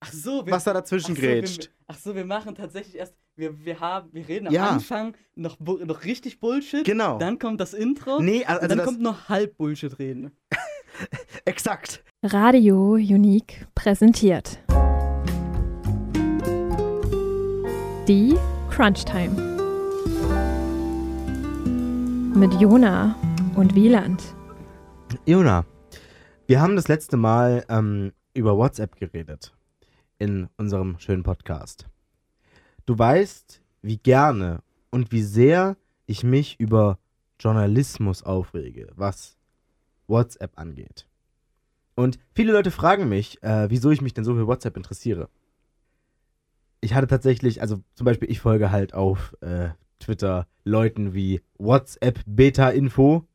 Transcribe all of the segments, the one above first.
Ach so, wir, was da dazwischen ach so, wir, grätscht. ach so, wir machen tatsächlich erst, wir, wir, haben, wir reden am Ja. Anfang noch, noch richtig Bullshit. Genau. Dann kommt das Intro. Nee, und also dann das, kommt noch halb Bullshit reden. exakt. Radio Unique präsentiert. Die Crunch Time. Mit Jona und Wieland. Jona, wir haben das letzte Mal ähm, über WhatsApp geredet in unserem schönen Podcast. Du weißt, wie gerne und wie sehr ich mich über Journalismus aufrege, was WhatsApp angeht. Und viele Leute fragen mich, äh, wieso ich mich denn so für WhatsApp interessiere. Ich hatte tatsächlich, also zum Beispiel, ich folge halt auf äh, Twitter Leuten wie WhatsApp Beta Info,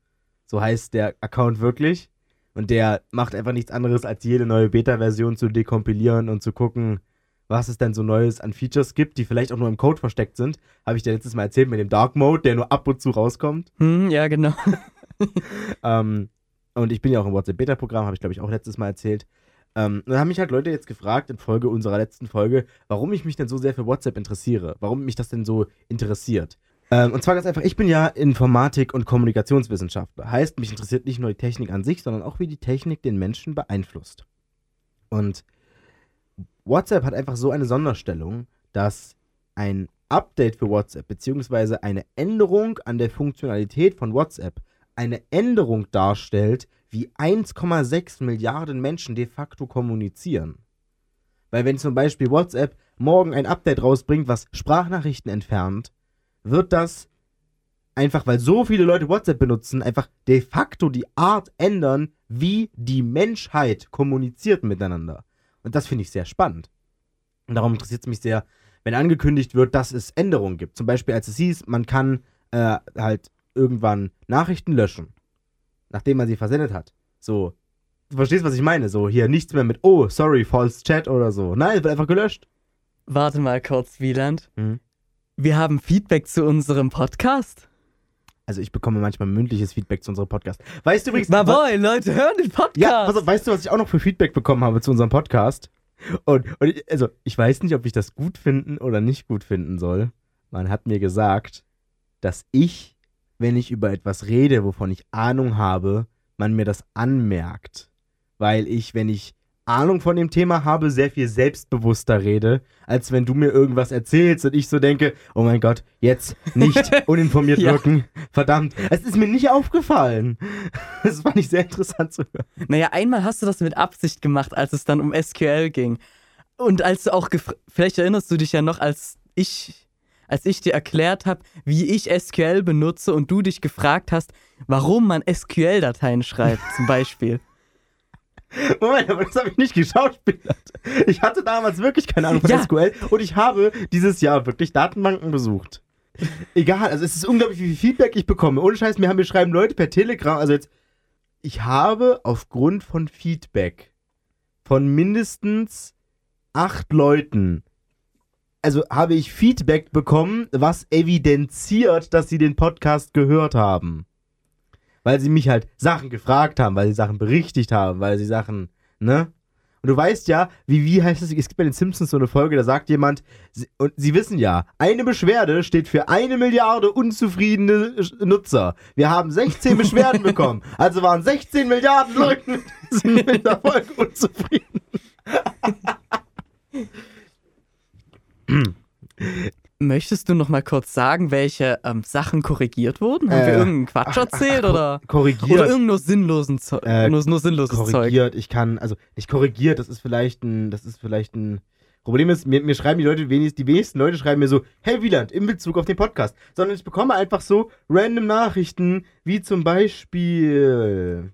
so heißt der Account wirklich. Und der macht einfach nichts anderes, als jede neue Beta-Version zu dekompilieren und zu gucken, was es denn so Neues an Features gibt, die vielleicht auch nur im Code versteckt sind. Habe ich dir letztes Mal erzählt mit dem Dark Mode, der nur ab und zu rauskommt. Hm, ja, genau. Ähm, und ich bin ja auch im WhatsApp-Beta-Programm, habe ich glaube ich auch letztes Mal erzählt. Ähm, und dann haben mich halt Leute jetzt gefragt in Folge unserer letzten Folge, warum ich mich denn so sehr für WhatsApp interessiere, warum mich das denn so interessiert. Ähm, und zwar ganz einfach, ich bin ja Informatik- und Kommunikationswissenschaftler. Heißt, mich interessiert nicht nur die Technik an sich, sondern auch, wie die Technik den Menschen beeinflusst. Und WhatsApp hat einfach so eine Sonderstellung, dass ein Update für WhatsApp beziehungsweise eine Änderung an der Funktionalität von WhatsApp eine Änderung darstellt, wie 1,6 Milliarden Menschen de facto kommunizieren. Weil wenn zum Beispiel WhatsApp morgen ein Update rausbringt, was Sprachnachrichten entfernt, wird das einfach, weil so viele Leute WhatsApp benutzen, einfach de facto die Art ändern, wie die Menschheit kommuniziert miteinander. Und das finde ich sehr spannend. Und darum interessiert es mich sehr, wenn angekündigt wird, dass es Änderungen gibt. Zum Beispiel, als es hieß, man kann äh, halt irgendwann Nachrichten löschen, nachdem man sie versendet hat. So, du verstehst, was ich meine? So, hier nichts mehr mit, oh, sorry, false chat oder so. Nein, es wird einfach gelöscht. Warte mal kurz, Wieland. Mhm. Wir haben Feedback zu unserem Podcast. Also ich bekomme manchmal mündliches Feedback zu unserem Podcast. Weißt du übrigens, wa- boy, Leute, hören den Podcast. ja, auf, weißt du, was ich auch noch für Feedback bekommen habe zu unserem Podcast? Und, und ich, also, ich weiß nicht, ob ich das gut finden oder nicht gut finden soll. Man hat mir gesagt, dass ich, wenn ich über etwas rede, wovon ich Ahnung habe, man mir das anmerkt. Weil ich, wenn ich Ahnung von dem Thema habe, sehr viel selbstbewusster rede, als wenn du mir irgendwas erzählst und ich so denke, oh mein Gott, jetzt nicht uninformiert Ja. wirken. Verdammt, es ist mir nicht aufgefallen. Das fand ich sehr interessant zu hören. Naja, einmal hast du das mit Absicht gemacht, als es dann um SQL ging. Und als du auch, vielleicht erinnerst du dich ja noch, als ich, als ich dir erklärt habe, wie ich SQL benutze und du dich gefragt hast, warum man SQL-Dateien schreibt, zum Beispiel. Moment, aber das habe ich nicht geschauspielert. Ich hatte damals wirklich keine Ahnung von Ja. SQL und ich habe dieses Jahr wirklich Datenbanken besucht. Egal, also es ist unglaublich, wie viel Feedback ich bekomme. Ohne Scheiß, mir haben mir schreiben Leute per Telegram, also jetzt, ich habe aufgrund von Feedback von mindestens acht Leuten, also habe ich Feedback bekommen, was evidenziert, dass sie den Podcast gehört haben. Weil sie mich halt Sachen gefragt haben, weil sie Sachen berichtigt haben, weil sie Sachen, ne? Und du weißt ja, wie, wie heißt es, es gibt bei den Simpsons so eine Folge, da sagt jemand, sie, und sie wissen ja, eine Beschwerde steht für eine Milliarde unzufriedene Nutzer. Wir haben 16 Beschwerden bekommen. Also waren 16 Milliarden Leute sind mit der Folge unzufrieden. Möchtest du noch mal kurz sagen, welche ähm, Sachen korrigiert wurden? Haben wir Äh, irgendeinen Quatsch erzählt oder, Korrigiert. oder irgendein nur, sinnlosen Zeu Äh, nur, nur sinnloses Zeug? korrigiert. Ich kann, also nicht korrigiert, das ist vielleicht ein, das ist vielleicht ein. Problem ist, mir, mir schreiben die Leute, wenig, die wenigsten Leute schreiben mir so, hey Wieland, in Bezug auf den Podcast. Sondern ich bekomme einfach so random Nachrichten, wie zum Beispiel.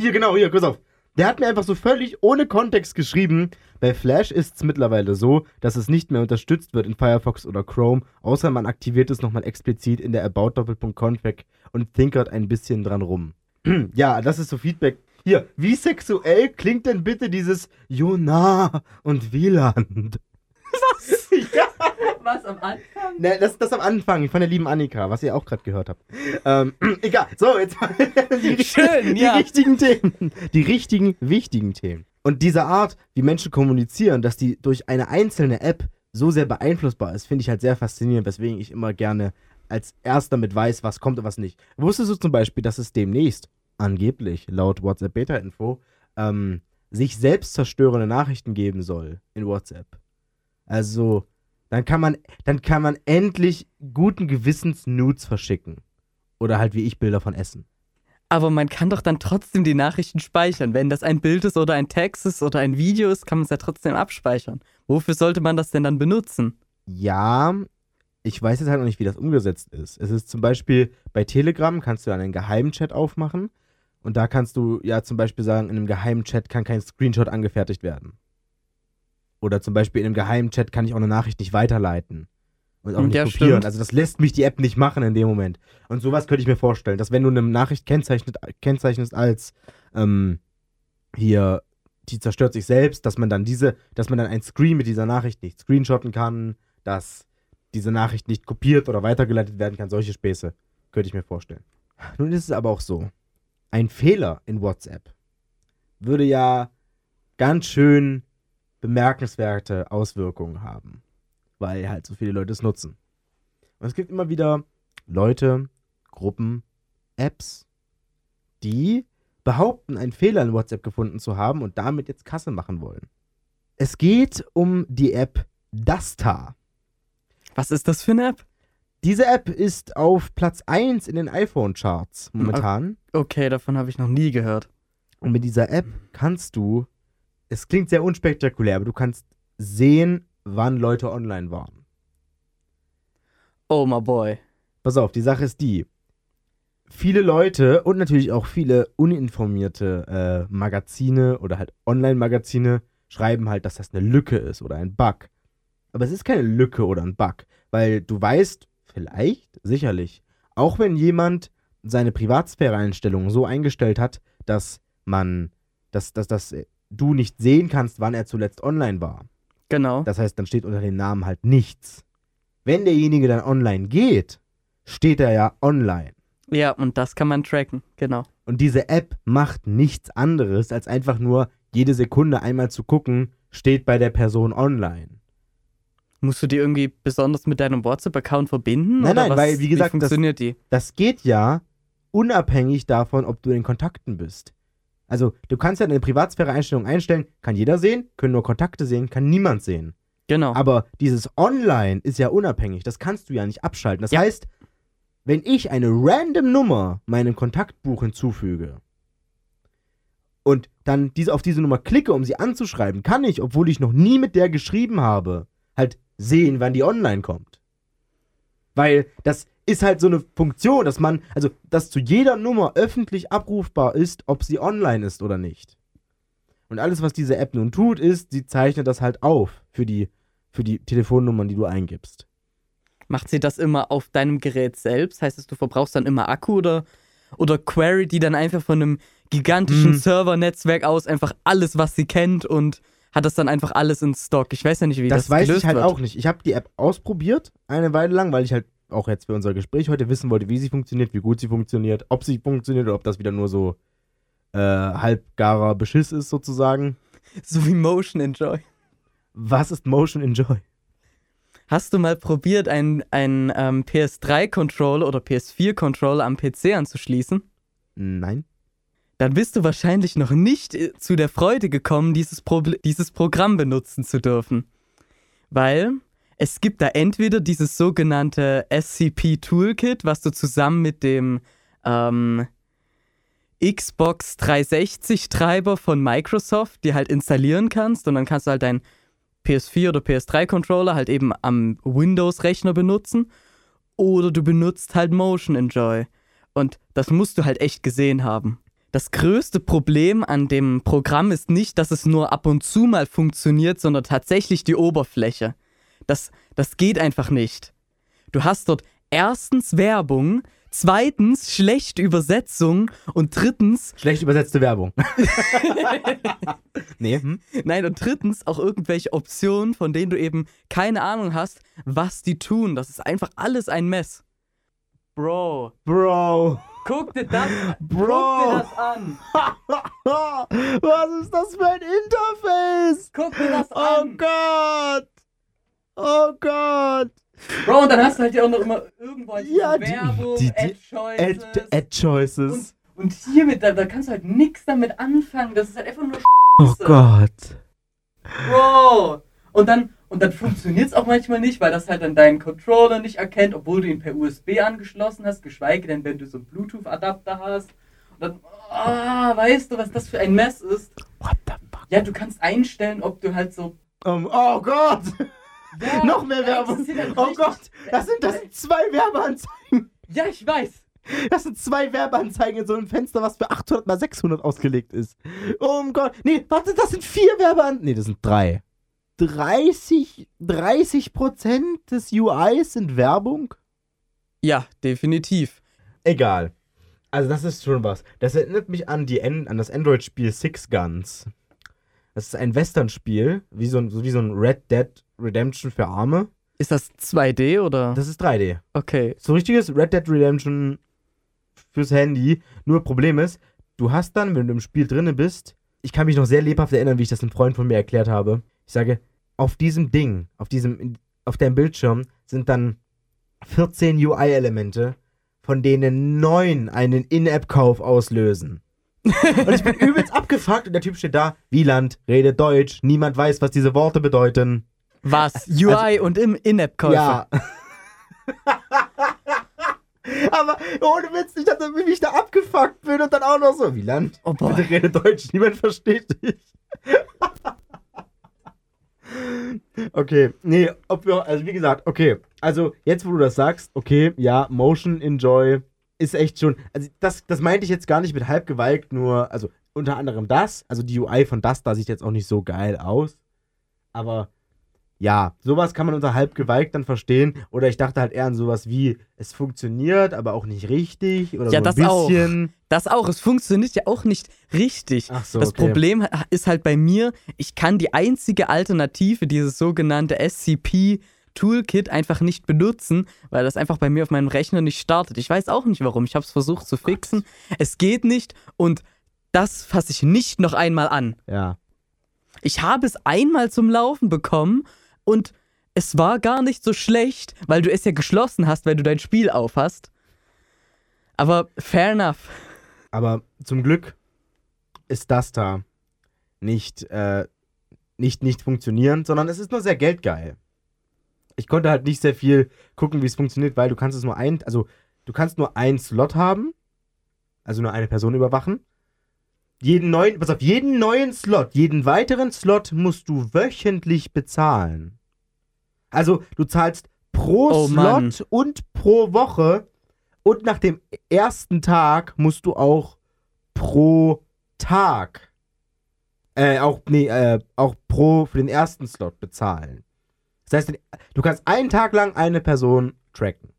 Hier, genau, hier, pass auf. Der hat mir einfach so völlig ohne Kontext geschrieben. Bei Flash ist es mittlerweile so, dass es nicht mehr unterstützt wird in Firefox oder Chrome, außer man aktiviert es nochmal explizit in der About-Config und tinkert ein bisschen dran rum. ja, das ist so Feedback. Hier, wie sexuell klingt denn bitte dieses Jona und Wieland? Was? ja, Was am Anfang? ne, das, das am Anfang von der lieben Annika, was ihr auch gerade gehört habt. Ähm, egal. So, jetzt mal die, Schön, die ja. richtigen Themen. Die richtigen, wichtigen Themen. Und diese Art, wie Menschen kommunizieren, dass die durch eine einzelne App so sehr beeinflussbar ist, finde ich halt sehr faszinierend, weswegen ich immer gerne als erster mit weiß, was kommt und was nicht. Wusstest du zum Beispiel, dass es demnächst, angeblich, laut WhatsApp Beta-Info, ähm, sich selbst zerstörende Nachrichten geben soll in WhatsApp? Also, dann kann man, dann kann man endlich guten Gewissens Nudes verschicken. Oder halt wie ich Bilder von Essen. Aber man kann doch dann trotzdem die Nachrichten speichern. Wenn das ein Bild ist oder ein Text ist oder ein Video ist, kann man es ja trotzdem abspeichern. Wofür sollte man das denn dann benutzen? Ja, ich weiß jetzt halt noch nicht, wie das umgesetzt ist. Es ist zum Beispiel bei Telegram kannst du einen geheimen Chat aufmachen und da kannst du ja zum Beispiel sagen, in einem geheimen Chat kann kein Screenshot angefertigt werden. Oder zum Beispiel in einem geheimen Chat kann ich auch eine Nachricht nicht weiterleiten. Und auch nicht Ja, kopieren. stimmt. Also das lässt mich die App nicht machen in dem Moment. Und sowas könnte ich mir vorstellen, dass wenn du eine Nachricht kennzeichnet, kennzeichnest als ähm, hier, die zerstört sich selbst, dass man dann diese, dass man dann ein Screen mit dieser Nachricht nicht screenshotten kann, dass diese Nachricht nicht kopiert oder weitergeleitet werden kann, solche Späße. Könnte ich mir vorstellen. Nun ist es aber auch so, ein Fehler in WhatsApp würde ja ganz schön bemerkenswerte Auswirkungen haben, weil halt so viele Leute es nutzen. Und es gibt immer wieder Leute, Gruppen, Apps, die behaupten, einen Fehler in WhatsApp gefunden zu haben und damit jetzt Kasse machen wollen. Es geht um die App Dasta. Was ist das für eine App? Diese App ist auf Platz 1 in den iPhone-Charts momentan. Okay, davon habe ich noch nie gehört. Und mit dieser App kannst du, es klingt sehr unspektakulär, aber du kannst sehen, wann Leute online waren. Oh my boy. Pass auf, die Sache ist die. Viele Leute und natürlich auch viele uninformierte äh, Magazine oder halt Online-Magazine schreiben halt, dass das eine Lücke ist oder ein Bug. Aber es ist keine Lücke oder ein Bug, weil du weißt, vielleicht, sicherlich, auch wenn jemand seine Privatsphäre-Einstellungen so eingestellt hat, dass man, dass, dass, dass du nicht sehen kannst, wann er zuletzt online war. Genau. Das heißt, dann steht unter dem Namen halt nichts. Wenn derjenige dann online geht, steht er ja online. Ja, und das kann man tracken. Genau. Und diese App macht nichts anderes, als einfach nur jede Sekunde einmal zu gucken, steht bei der Person online. Musst du die irgendwie besonders mit deinem WhatsApp-Account verbinden? Nein, nein, was, weil, wie gesagt, wie das- funktioniert die? Das geht ja unabhängig davon, ob du in Kontakten bist. Also, du kannst ja deine Privatsphäre-Einstellung einstellen, kann jeder sehen, können nur Kontakte sehen, kann niemand sehen. Genau. Aber dieses Online ist ja unabhängig. Das kannst du ja nicht abschalten. Das Ja. heißt, wenn ich eine random Nummer meinem Kontaktbuch hinzufüge und dann diese, auf diese Nummer klicke, um sie anzuschreiben, kann ich, obwohl ich noch nie mit der geschrieben habe, halt sehen, wann die online kommt. Weil das ist halt so eine Funktion, dass man, also, dass zu jeder Nummer öffentlich abrufbar ist, ob sie online ist oder nicht. Und alles, was diese App nun tut, ist, sie zeichnet das halt auf für die, für die Telefonnummern, die du eingibst. Macht sie das immer auf deinem Gerät selbst? Heißt es, du verbrauchst dann immer Akku oder, oder Query, die dann einfach von einem gigantischen Hm. Servernetzwerk aus einfach alles, was sie kennt und hat das dann einfach alles in Stock? Ich weiß ja nicht, wie das, das weiß gelöst ich halt wird. auch nicht. Ich habe die App ausprobiert, eine Weile lang, weil ich halt auch jetzt für unser Gespräch heute wissen wollte, wie sie funktioniert, wie gut sie funktioniert, ob sie funktioniert oder ob das wieder nur so äh, halbgarer Beschiss ist, sozusagen. So wie Motion Enjoy. Was ist Motion Enjoy? Hast du mal probiert, einen, einen ähm, PS3-Controller oder PS4-Controller am PC anzuschließen? Nein. Dann bist du wahrscheinlich noch nicht äh, zu der Freude gekommen, dieses, Probl dieses Programm benutzen zu dürfen. Weil es gibt da entweder dieses sogenannte SCP-Toolkit, was du zusammen mit dem ähm, Xbox 360-Treiber von Microsoft dir halt installieren kannst und dann kannst du halt deinen PS4 oder PS3-Controller halt eben am Windows-Rechner benutzen oder du benutzt halt Motion Enjoy. Und das musst du halt echt gesehen haben. Das größte Problem an dem Programm ist nicht, dass es nur ab und zu mal funktioniert, sondern tatsächlich die Oberfläche. Das, das geht einfach nicht. Du hast dort erstens Werbung, zweitens schlechte Übersetzung und drittens, Schlecht übersetzte Werbung. nee, hm? nein, und drittens auch irgendwelche Optionen, von denen du eben keine Ahnung hast, was die tun. Das ist einfach alles ein Mess. Bro, Bro. guck dir das, Bro. guck dir das an. Was ist das für ein Interface? Guck dir das Oh an. Gott. Oh Gott. Bro, und dann hast du halt ja auch noch immer irgendwo halt Ja, die- Werbung, die- die- Ad-Choices. Ad, Ad Choices. Und, und hiermit, da, da kannst du halt nichts damit anfangen. Das ist halt einfach nur Oh Scheiße. Gott. Bro! Und dann, und dann funktioniert es auch manchmal nicht, weil das halt dann deinen Controller nicht erkennt, obwohl du ihn per USB angeschlossen hast, geschweige denn, wenn du so einen Bluetooth-Adapter hast. Und dann, ah, weißt du, was das für ein Mess ist? What the fuck? Ja, du kannst einstellen, ob du halt so. Um, oh Gott. Ja, Noch mehr da Werbung. Oh Gott. Das sind, das sind zwei Werbeanzeigen. Ja, ich weiß. Das sind zwei Werbeanzeigen in so einem Fenster, was für 800 mal 600 ausgelegt ist. Oh Gott. Nee, warte, das sind vier Werbeanzeigen. Nee, das sind drei. 30, 30 Prozent des UIs sind Werbung? Ja, definitiv. Egal. Also das ist schon was. Das erinnert mich an, die, An- an das Android-Spiel Six Guns. Das ist ein Western-Spiel, wie so ein, so wie so ein Red Dead Redemption für Arme. Ist das 2D oder? Das ist 3D. okay. So richtiges Red Dead Redemption fürs Handy. Nur Problem ist, du hast dann, wenn du im Spiel drinne bist, ich kann mich noch sehr lebhaft erinnern, wie ich das einem Freund von mir erklärt habe. Ich sage, auf diesem Ding, auf diesem, auf deinem Bildschirm sind dann 14 UI-Elemente, von denen neun einen In-App-Kauf auslösen. und ich bin übelst abgefuckt und der Typ steht da, Wieland, redet Deutsch, niemand weiß, was diese Worte bedeuten. Was? UI und im In-App-Käufer. Ja. Aber ohne Witz, ich dachte, wie ich da abgefuckt bin und dann auch noch so, Wieland, Oh boy. bitte rede Deutsch, niemand versteht dich. okay, nee, ob wir, also wie gesagt, okay, also jetzt, wo du das sagst, okay, ja, Motion Enjoy ist echt schon, also das, das meinte ich jetzt gar nicht mit halb gewalkt, nur, also unter anderem das, also die UI von das da sieht jetzt auch nicht so geil aus, aber ja, sowas kann man unter halb gewalkt dann verstehen. Oder ich dachte halt eher an sowas wie, es funktioniert, aber auch nicht richtig. Oder Ja, so das ein auch. bisschen. Das auch. Es funktioniert ja auch nicht richtig. Ach so, das okay. Problem ist halt bei mir, ich kann die einzige Alternative, dieses sogenannte SCP Toolkit einfach nicht benutzen, weil das einfach bei mir auf meinem Rechner nicht startet. Ich weiß auch nicht warum. Ich habe es versucht zu fixen. Es geht nicht und das fasse ich nicht noch einmal an. Ja. Ich habe es einmal zum Laufen bekommen und es war gar nicht so schlecht, weil du es ja geschlossen hast, weil du dein Spiel aufhast. Aber fair enough. Aber zum Glück ist das da nicht, äh, nicht, nicht funktionierend, sondern es ist nur sehr geldgeil. Ich konnte halt nicht sehr viel gucken, wie es funktioniert, weil du kannst es nur ein, also du kannst nur einen Slot haben, also nur eine Person überwachen. Jeden neuen, pass auf, jeden neuen Slot, jeden weiteren Slot musst du wöchentlich bezahlen. Also du zahlst pro Oh, Slot Mann. und pro Woche und nach dem ersten Tag musst du auch pro Tag, äh, auch, nee, äh, auch pro für den ersten Slot bezahlen. Das heißt, du kannst einen Tag lang eine Person tracken.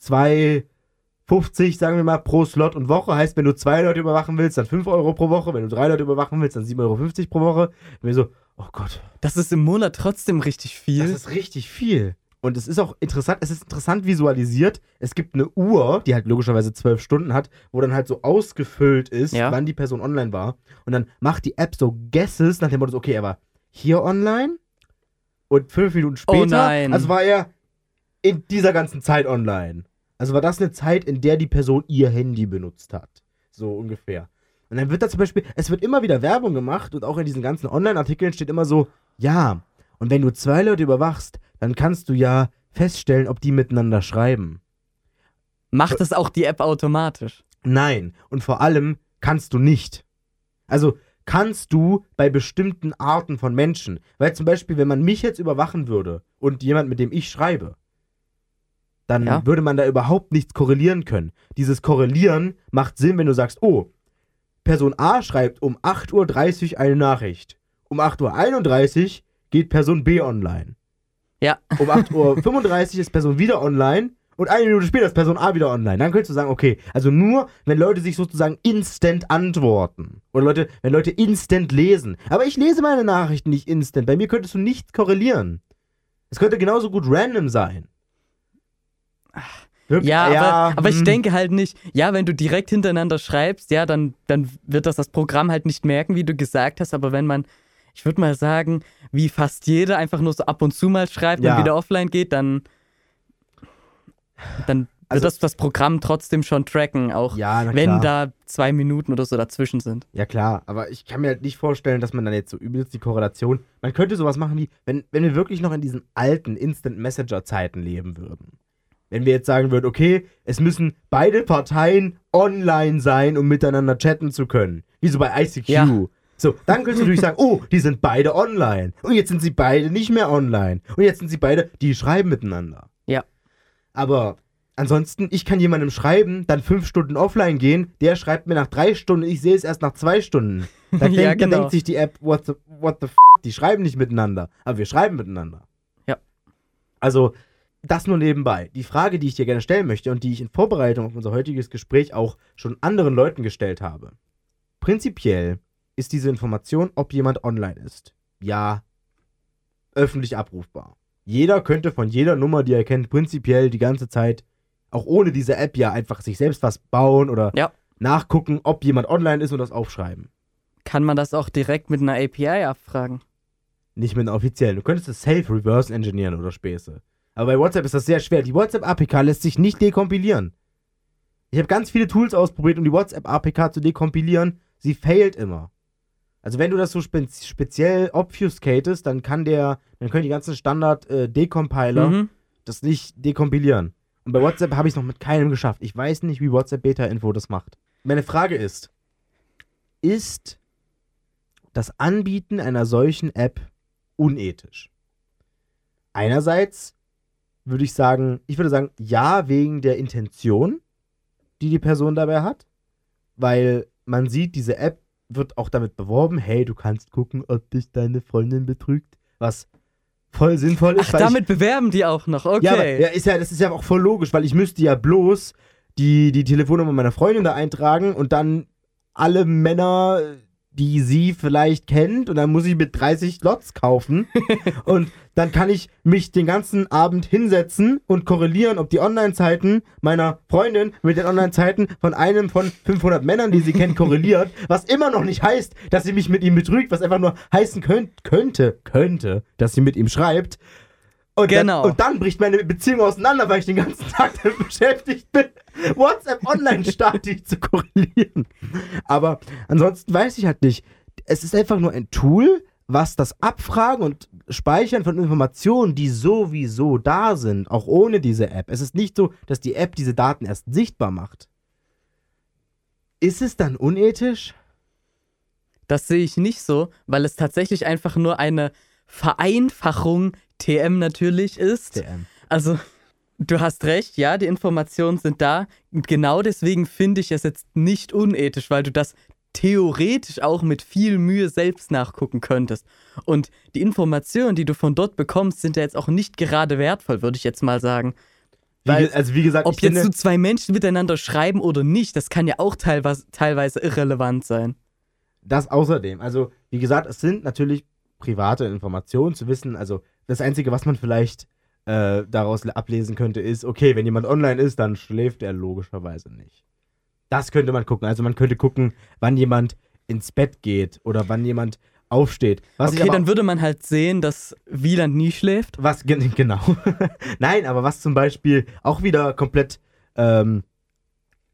2,50, sagen wir mal, pro Slot und Woche. Heißt, wenn du zwei Leute überwachen willst, dann 5 Euro pro Woche. Wenn du drei Leute überwachen willst, dann 7,50 Euro pro Woche. Und wir so, oh Gott, Das ist im Monat trotzdem richtig viel. das ist richtig viel. Und es ist auch interessant, es ist interessant visualisiert. Es gibt eine Uhr, die halt logischerweise zwölf Stunden hat, wo dann halt so ausgefüllt ist, Ja. wann die Person online war. Und dann macht die App so Guesses nach dem Motto, okay, er war hier online und fünf Minuten später. Oh nein. Also war er in dieser ganzen Zeit online. Also war das eine Zeit, in der die Person ihr Handy benutzt hat. So ungefähr. Und dann wird da zum Beispiel, es wird immer wieder Werbung gemacht und auch in diesen ganzen Online-Artikeln steht immer so, ja, und wenn du zwei Leute überwachst, dann kannst du ja feststellen, ob die miteinander schreiben. Macht das auch die App automatisch? Nein. Und vor allem kannst du nicht. Also kannst du bei bestimmten Arten von Menschen. Weil zum Beispiel, wenn man mich jetzt überwachen würde und jemand, mit dem ich schreibe, dann Ja. würde man da überhaupt nichts korrelieren können. Dieses Korrelieren macht Sinn, wenn du sagst, oh, Person A schreibt um 8.30 Uhr eine Nachricht. Um 8.31 Uhr geht Person B online. Ja. Um 8.35 Uhr ist Person wieder online und eine Minute später ist Person A wieder online. Dann könntest du sagen, okay, also nur, wenn Leute sich sozusagen instant antworten. Oder Leute, wenn Leute instant lesen. Aber ich lese meine Nachrichten nicht instant. Bei mir könntest du nichts korrelieren. Es könnte genauso gut random sein. Wirklich? Ja, aber, aber ich hm. denke halt nicht, ja, wenn du direkt hintereinander schreibst, ja, dann, dann wird das das Programm halt nicht merken, wie du gesagt hast, aber wenn man, ich würde mal sagen, wie fast jeder einfach nur so ab und zu mal schreibt Ja. und wieder offline geht, dann, dann wird Also- das das Programm trotzdem schon tracken, auch Ja, wenn da zwei Minuten oder so dazwischen sind. Ja, klar, aber ich kann mir halt nicht vorstellen, dass man dann jetzt so übelst die Korrelation. Man könnte sowas machen wie, wenn, wenn wir wirklich noch in diesen alten Instant Messenger-Zeiten leben würden. Wenn wir jetzt sagen würden, okay, es müssen beide Parteien online sein, um miteinander chatten zu können. Wie so bei ICQ. Ja. So, dann könntest du natürlich sagen, oh, die sind beide online. Und jetzt sind sie beide nicht mehr online. Und jetzt sind sie beide, die schreiben miteinander. Ja. Aber ansonsten, ich kann jemandem schreiben, dann fünf Stunden offline gehen, der schreibt mir nach drei Stunden, ich sehe es erst nach zwei Stunden. Dann, Ja, denkt, dann genau. denkt sich die App, what the, what the f die schreiben nicht miteinander, aber wir schreiben miteinander. Ja. Also, das nur nebenbei. Die Frage, die ich dir gerne stellen möchte und die ich in Vorbereitung auf unser heutiges Gespräch auch schon anderen Leuten gestellt habe. Prinzipiell ist diese Information, ob jemand online ist. Ja, öffentlich abrufbar. Jeder könnte von jeder Nummer, die er kennt, prinzipiell die ganze Zeit, auch ohne diese App ja einfach sich selbst was bauen oder Ja. nachgucken, ob jemand online ist und das aufschreiben. Kann man das auch direkt mit einer API abfragen? Nicht mit einer offiziellen. Du könntest es safe reverse engineeren oder Späße. Aber bei WhatsApp ist das sehr schwer. Die WhatsApp-APK lässt sich nicht dekompilieren. Ich habe ganz viele Tools ausprobiert, um die WhatsApp-APK zu dekompilieren. Sie failt immer. Also wenn du das so spe speziell obfuscatest, dann kann der, dann können die ganzen Standard-Decompiler Mhm. das nicht dekompilieren. Und bei WhatsApp habe ich es noch mit keinem geschafft. Ich weiß nicht, wie WhatsApp Beta Info das macht. Meine Frage ist: Ist das Anbieten einer solchen App unethisch? Einerseits würde ich sagen, ich würde sagen, ja, wegen der Intention, die die Person dabei hat, weil man sieht, diese App wird auch damit beworben, hey, du kannst gucken, ob dich deine Freundin betrügt, was voll sinnvoll ist. Ach, weil ich- damit bewerben die auch noch, okay. ja, aber, ja, ist ja, das ist ja auch voll logisch, weil ich müsste ja bloß die, die Telefonnummer meiner Freundin da eintragen und dann alle Männer, die sie vielleicht kennt, und dann muss ich mit 30 Lots kaufen. und dann kann ich mich den ganzen Abend hinsetzen und korrelieren, ob die Online-Zeiten meiner Freundin mit den Online-Zeiten von einem von 500 Männern, die sie kennt, korreliert. Was immer noch nicht heißt, dass sie mich mit ihm betrügt, was einfach nur heißen könnt, könnte, könnte, dass sie mit ihm schreibt. Und, Genau. dann, und dann bricht meine Beziehung auseinander, weil ich den ganzen Tag damit beschäftigt bin, WhatsApp Online-Statik zu korrelieren. Aber ansonsten weiß ich halt nicht. Es ist einfach nur ein Tool, was das Abfragen und Speichern von Informationen, die sowieso da sind, auch ohne diese App. Es ist nicht so, dass die App diese Daten erst sichtbar macht. Ist es dann unethisch? Das sehe ich nicht so, weil es tatsächlich einfach nur eine Vereinfachung TM natürlich ist. TM. Also, du hast recht, ja, die Informationen sind da. Und genau deswegen finde ich es jetzt nicht unethisch, weil du das theoretisch auch mit viel Mühe selbst nachgucken könntest. Und die Informationen, die du von dort bekommst, sind ja jetzt auch nicht gerade wertvoll, würde ich jetzt mal sagen. Wie, Weil, ge- also wie gesagt, Ob jetzt so zwei Menschen miteinander schreiben oder nicht, das kann ja auch teilweise, teilweise irrelevant sein. Das außerdem. Also, wie gesagt, es sind natürlich private Informationen zu wissen. Also, das Einzige, was man vielleicht äh, daraus ablesen könnte, ist, okay, wenn jemand online ist, dann schläft er logischerweise nicht. Das könnte man gucken. Also, man könnte gucken, wann jemand ins Bett geht oder wann jemand aufsteht. Was okay, dann würde man halt sehen, dass Wieland nie schläft. was gen- genau. Nein, aber was zum Beispiel auch wieder komplett ähm,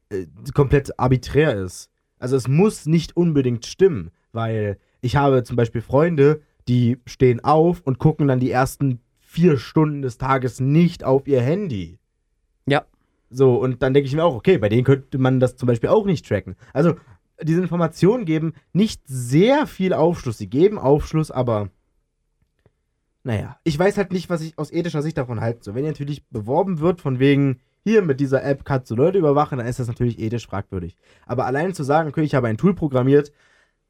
äh, komplett arbiträr ist. Also es muss nicht unbedingt stimmen, weil ich habe zum Beispiel Freunde, die stehen auf und gucken dann die ersten vier Stunden des Tages nicht auf ihr Handy. Ja. So, und dann denke ich mir auch, okay, bei denen könnte man das zum Beispiel auch nicht tracken. Also, diese Informationen geben nicht sehr viel Aufschluss. Sie geben Aufschluss, aber naja, ich weiß halt nicht, was ich aus ethischer Sicht davon halte. So, wenn natürlich beworben wird, von wegen, hier mit dieser App kannst du Leute überwachen, dann ist das natürlich ethisch fragwürdig. Aber allein zu sagen, okay, ich habe ein Tool programmiert,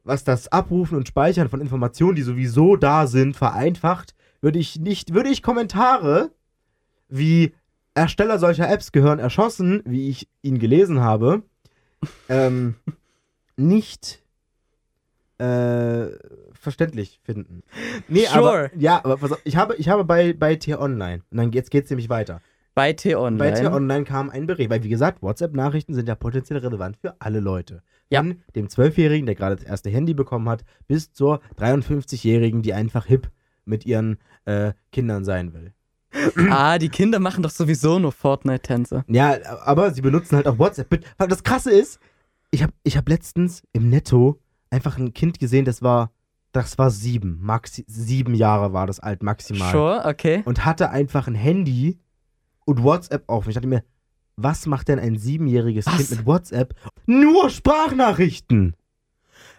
was das Abrufen und Speichern von Informationen, die sowieso da sind, vereinfacht, würde ich nicht, würde ich Kommentare wie Ersteller solcher Apps gehören erschossen, wie ich ihn gelesen habe, ähm, nicht äh, verständlich finden. Nee, Sure. aber ja, aber auf, ich habe, ich habe bei, bei T-Online, und dann jetzt geht's nämlich weiter. Bei T-Online. Bei T-Online kam ein Bericht, weil wie gesagt, WhatsApp-Nachrichten sind ja potenziell relevant für alle Leute. Ja. Von dem Zwölfjährigen, der gerade das erste Handy bekommen hat, bis zur 53-Jährigen, die einfach hip mit ihren äh, Kindern sein will. Ah, die Kinder machen doch sowieso nur Fortnite-Tänze. Ja, aber sie benutzen halt auch WhatsApp. Weil das Krasse ist, ich habe ich hab letztens im Netto einfach ein Kind gesehen, das war, das war sieben, maxi sieben Jahre war das alt maximal. Sure, okay. Und hatte einfach ein Handy und WhatsApp auf. Ich dachte mir, was macht denn ein siebenjähriges Was? Kind mit WhatsApp? Nur Sprachnachrichten.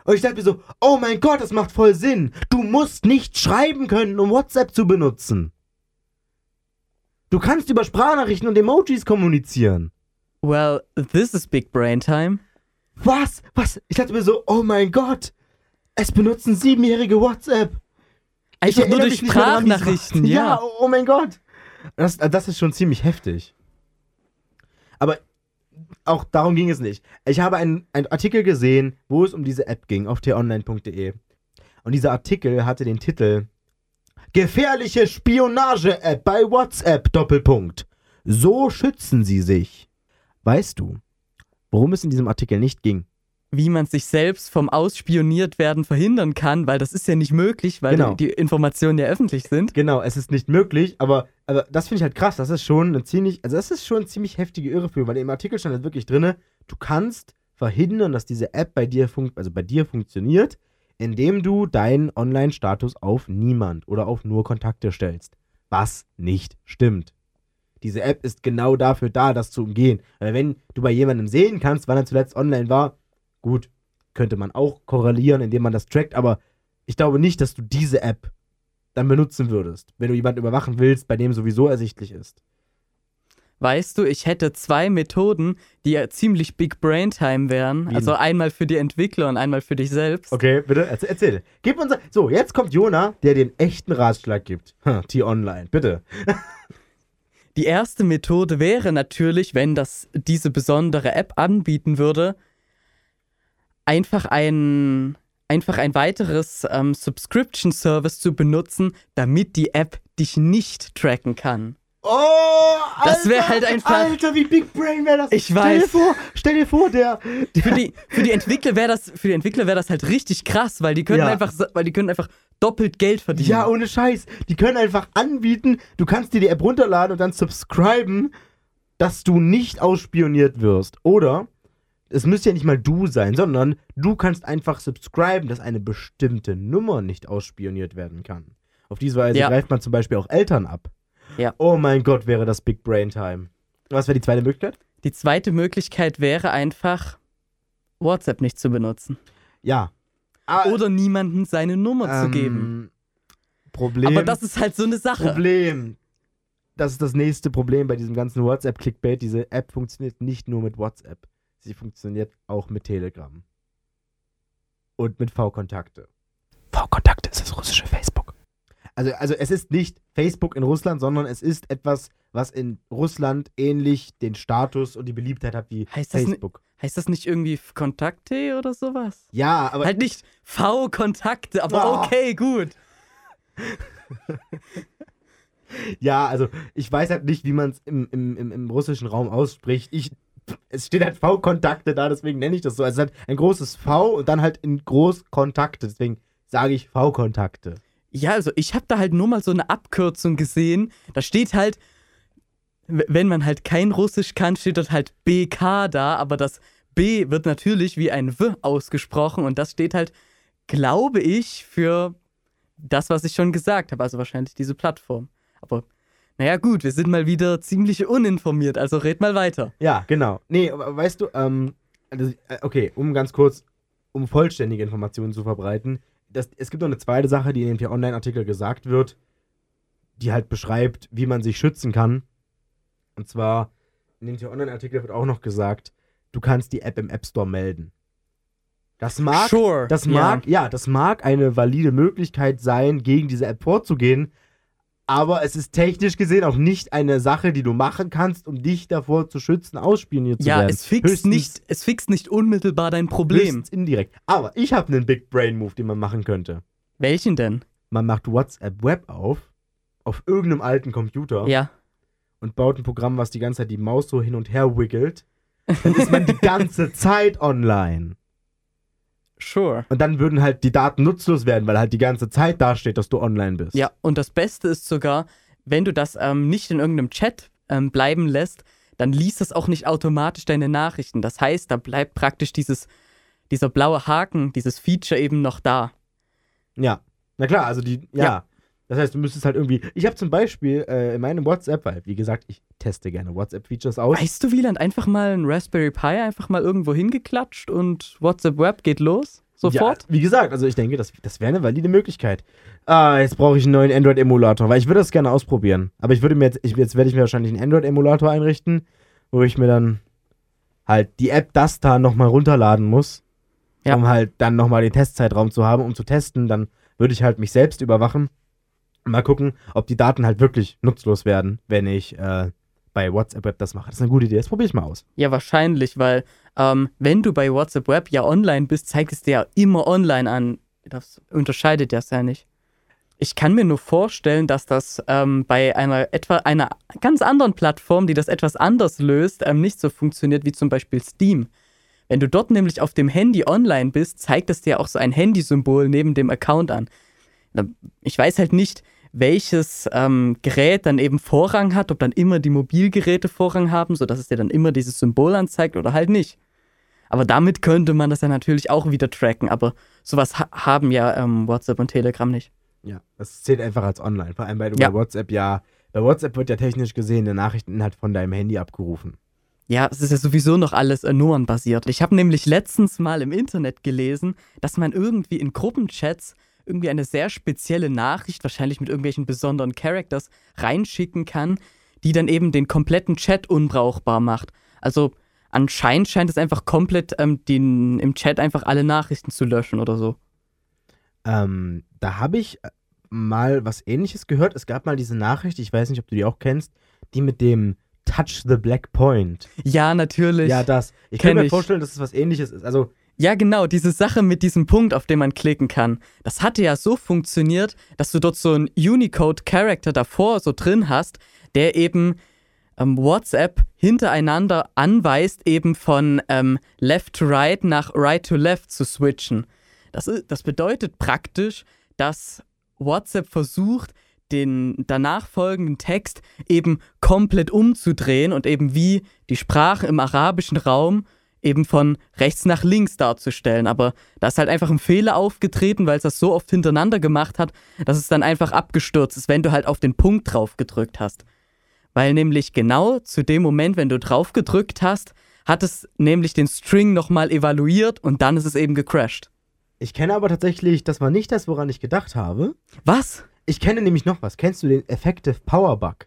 Und ich dachte mir so, oh mein Gott, das macht voll Sinn. Du musst nicht schreiben können, um WhatsApp zu benutzen. Du kannst über Sprachnachrichten und Emojis kommunizieren. Well, this is big brain time. Was? Was? Ich dachte mir so, oh mein Gott, es benutzen Siebenjährige WhatsApp. Ich Einfach nur durch. Sprachnachrichten, Ja, ja. oh mein Gott. Das, das ist schon ziemlich heftig. Aber auch darum ging es nicht. Ich habe einen, einen Artikel gesehen, wo es um diese App ging, auf t-online.de. Und dieser Artikel hatte den Titel Gefährliche Spionage-App bei WhatsApp, Doppelpunkt. So schützen sie sich. Weißt du, worum es in diesem Artikel nicht ging? Wie man sich selbst vom Ausspioniert werden verhindern kann, weil das ist ja nicht möglich, weil Genau. die, die Informationen ja öffentlich sind. Genau, es ist nicht möglich, aber, aber das finde ich halt krass. Das ist schon eine ziemlich, also das ist schon eine ziemlich heftige Irreführung, weil im Artikel stand halt wirklich drinne, du kannst verhindern, dass diese App bei dir funkt, also bei dir funktioniert, indem du deinen Online-Status auf niemand oder auf nur Kontakte stellst. Was nicht stimmt. Diese App ist genau dafür da, das zu umgehen. Weil wenn du bei jemandem sehen kannst, wann er zuletzt online war, gut, könnte man auch korrelieren, indem man das trackt, aber ich glaube nicht, dass du diese App dann benutzen würdest, wenn du jemanden überwachen willst, bei dem sowieso ersichtlich ist. Weißt du, ich hätte zwei Methoden, die ja ziemlich big brain time wären. Wie? Also einmal für die Entwickler und einmal für dich selbst. Okay, bitte, erzähl. erzähl. Gib uns. So, jetzt kommt Jona, der den echten Ratschlag gibt. Hm, T-Online, bitte. Die erste Methode wäre natürlich, wenn das diese besondere App anbieten würde, einfach ein, einfach ein weiteres ähm, Subscription-Service zu benutzen, damit die App dich nicht tracken kann. Oh, Das wär halt einfach- Alter, wie Big Brain wäre das? Ich Stell dir weiß. vor, stell dir vor, der. der Für die, für die Entwickler wäre das, für die Entwickler wäre das halt richtig krass, weil die können Ja. einfach, weil die können einfach doppelt Geld verdienen. ja, ohne Scheiß. Die können einfach anbieten, du kannst dir die App runterladen und dann subscriben, dass du nicht ausspioniert wirst. Oder es müsste ja nicht mal du sein, sondern du kannst einfach subscriben, dass eine bestimmte Nummer nicht ausspioniert werden kann. Auf diese Weise Ja. greift man zum Beispiel auch Eltern ab. Ja. Oh mein Gott, wäre das Big Brain Time. Was wäre die zweite Möglichkeit? Die zweite Möglichkeit wäre einfach, WhatsApp nicht zu benutzen. Ja. Ah, Oder niemandem seine Nummer zu geben. ähm, Problem. Aber das ist halt so eine Sache. Problem. Das ist das nächste Problem bei diesem ganzen WhatsApp-Clickbait. Diese App funktioniert nicht nur mit WhatsApp. Sie funktioniert auch mit Telegram. Und mit V-Kontakte. V-Kontakte ist das russische Facebook. Also, also es ist nicht Facebook in Russland, sondern es ist etwas, was in Russland ähnlich den Status und die Beliebtheit hat wie Heißt das, ni- Facebook. heißt das nicht irgendwie Kontakte oder sowas? Ja, aber halt nicht V-Kontakte, aber Oh. okay, gut. Ja, also ich weiß halt nicht, wie man es im, im, im, im russischen Raum ausspricht. Ich, es steht halt V-Kontakte da, deswegen nenne ich das so. Also es hat ein großes V und dann halt in groß Kontakte, deswegen sage ich V-Kontakte. Ja, also ich habe da halt nur mal so eine Abkürzung gesehen. Da steht halt, wenn man halt kein Russisch kann, steht dort halt BK da, aber das B wird natürlich wie ein W ausgesprochen und das steht halt, glaube ich, für das, was ich schon gesagt habe, also wahrscheinlich diese Plattform. Aber naja, gut, wir sind mal wieder ziemlich uninformiert, also red mal weiter. Ja, genau. Nee, weißt du, ähm, also, äh, okay, um ganz kurz, um vollständige Informationen zu verbreiten, das, es gibt noch eine zweite Sache, die in dem T-Online-Artikel gesagt wird, die halt beschreibt, wie man sich schützen kann. Und zwar, in dem T-Online-Artikel wird auch noch gesagt, du kannst die App im App Store melden. Das mag, sure. das mag, ja, das mag eine valide Möglichkeit sein, gegen diese App vorzugehen, aber es ist technisch gesehen auch nicht eine Sache, die du machen kannst, um dich davor zu schützen, ausspioniert zu Ja, werden. es fixt, Höchstens- nicht, es fixt nicht unmittelbar dein Problem. Indirekt. Aber ich habe einen Big Brain Move, den man machen könnte. Welchen denn? Man macht WhatsApp Web auf, auf irgendeinem alten Computer Ja. und baut ein Programm, was die ganze Zeit die Maus so hin und her wiggelt, dann ist man die ganze Zeit online. Sure. Und dann würden halt die Daten nutzlos werden, weil halt die ganze Zeit dasteht, dass du online bist. Ja, und das Beste ist sogar, wenn du das ähm, nicht in irgendeinem Chat ähm, bleiben lässt, dann liest es auch nicht automatisch deine Nachrichten. Das heißt, da bleibt praktisch dieses, dieser blaue Haken, dieses Feature eben noch da. Ja. Na klar, also die, ja. Ja. Das heißt, du müsstest halt irgendwie. Ich habe zum Beispiel äh, in meinem WhatsApp, weil, wie gesagt, ich teste gerne WhatsApp-Features aus. Weißt du, Wieland, einfach mal ein Raspberry Pi einfach mal irgendwo hingeklatscht und WhatsApp Web geht los? Sofort? Ja, wie gesagt, also ich denke, das, das wäre eine valide Möglichkeit. Ah, jetzt brauche ich einen neuen Android-Emulator, weil ich würde das gerne ausprobieren. Aber ich würde mir jetzt, ich, jetzt werde ich mir wahrscheinlich einen Android-Emulator einrichten, wo ich mir dann halt die App Dasta nochmal runterladen muss, Ja. um halt dann nochmal den Testzeitraum zu haben, um zu testen. Dann würde ich halt mich selbst überwachen. Mal gucken, ob die Daten halt wirklich nutzlos werden, wenn ich äh, bei WhatsApp Web das mache. Das ist eine gute Idee. Das probiere ich mal aus. Ja, wahrscheinlich, weil ähm, wenn du bei WhatsApp Web ja online bist, zeigt es dir ja immer online an. Das unterscheidet das ja nicht. Ich kann mir nur vorstellen, dass das ähm, bei einer etwa einer ganz anderen Plattform, die das etwas anders löst, ähm, nicht so funktioniert wie zum Beispiel Steam. Wenn du dort nämlich auf dem Handy online bist, zeigt es dir auch so ein Handysymbol neben dem Account an. Ich weiß halt nicht, welches ähm, Gerät dann eben Vorrang hat, ob dann immer die Mobilgeräte Vorrang haben, sodass es dir dann immer dieses Symbol anzeigt oder halt nicht. Aber damit könnte man das ja natürlich auch wieder tracken, aber sowas ha haben ja ähm, WhatsApp und Telegram nicht. Ja, das zählt einfach als online. Vor allem, weil du Ja. bei WhatsApp ja. Bei WhatsApp wird ja technisch gesehen der Nachrichteninhalt von deinem Handy abgerufen. Ja, es ist ja sowieso noch alles äh, nummernbasiert. Ich habe nämlich letztens mal im Internet gelesen, dass man irgendwie in Gruppenchats irgendwie eine sehr spezielle Nachricht, wahrscheinlich mit irgendwelchen besonderen Characters, reinschicken kann, die dann eben den kompletten Chat unbrauchbar macht. Also anscheinend scheint es einfach komplett ähm, den, im Chat einfach alle Nachrichten zu löschen oder so. Ähm, da habe ich äh, mal was ähnliches gehört. Es gab mal diese Nachricht, ich weiß nicht, ob du die auch kennst, die mit dem Touch the Black Point. Ja, natürlich. Ja, das. Ich Kenn kann mir ich. vorstellen, dass es was ähnliches ist. Also, Ja, genau, diese Sache mit diesem Punkt, auf den man klicken kann. Das hatte ja so funktioniert, dass du dort so einen Unicode-Character davor so drin hast, der eben ähm, WhatsApp hintereinander anweist, eben von ähm, Left to Right nach Right to Left zu switchen. Das, i- das bedeutet praktisch, dass WhatsApp versucht, den danach folgenden Text eben komplett umzudrehen und eben wie die Sprache im arabischen Raum eben von rechts nach links darzustellen. Aber da ist halt einfach ein Fehler aufgetreten, weil es das so oft hintereinander gemacht hat, dass es dann einfach abgestürzt ist, wenn du halt auf den Punkt drauf gedrückt hast. Weil nämlich genau zu dem Moment, wenn du drauf gedrückt hast, hat es nämlich den String nochmal evaluiert und dann ist es eben gecrashed. ich kenne aber tatsächlich, das war nicht das, woran ich gedacht habe. Was? Ich kenne nämlich noch was. Kennst du den Effective Power Bug?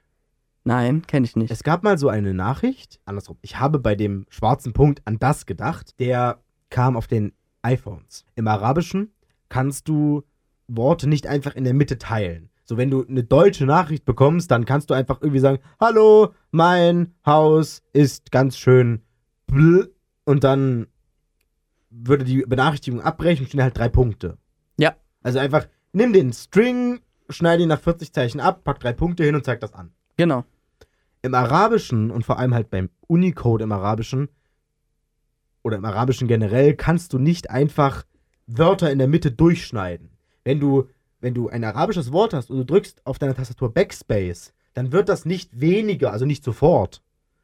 Nein, kenne ich nicht. Es gab mal so eine Nachricht, andersrum, ich habe bei dem schwarzen Punkt an das gedacht, der kam auf den iPhones. Im Arabischen kannst du Worte nicht einfach in der Mitte teilen. So, wenn du eine deutsche Nachricht bekommst, dann kannst du einfach irgendwie sagen, hallo, mein Haus ist ganz schön bl und dann würde die Benachrichtigung abbrechen und stehen halt drei Punkte. Ja. Also einfach, nimm den String, schneide ihn nach 40 Zeichen ab, pack drei Punkte hin und zeig das an Genau. Im Arabischen und vor allem halt beim Unicode im Arabischen oder im Arabischen generell kannst du nicht einfach Wörter in der Mitte durchschneiden. Wenn du, wenn du ein arabisches Wort hast und du drückst auf deiner Tastatur Backspace, dann wird das nicht weniger, also nicht sofort.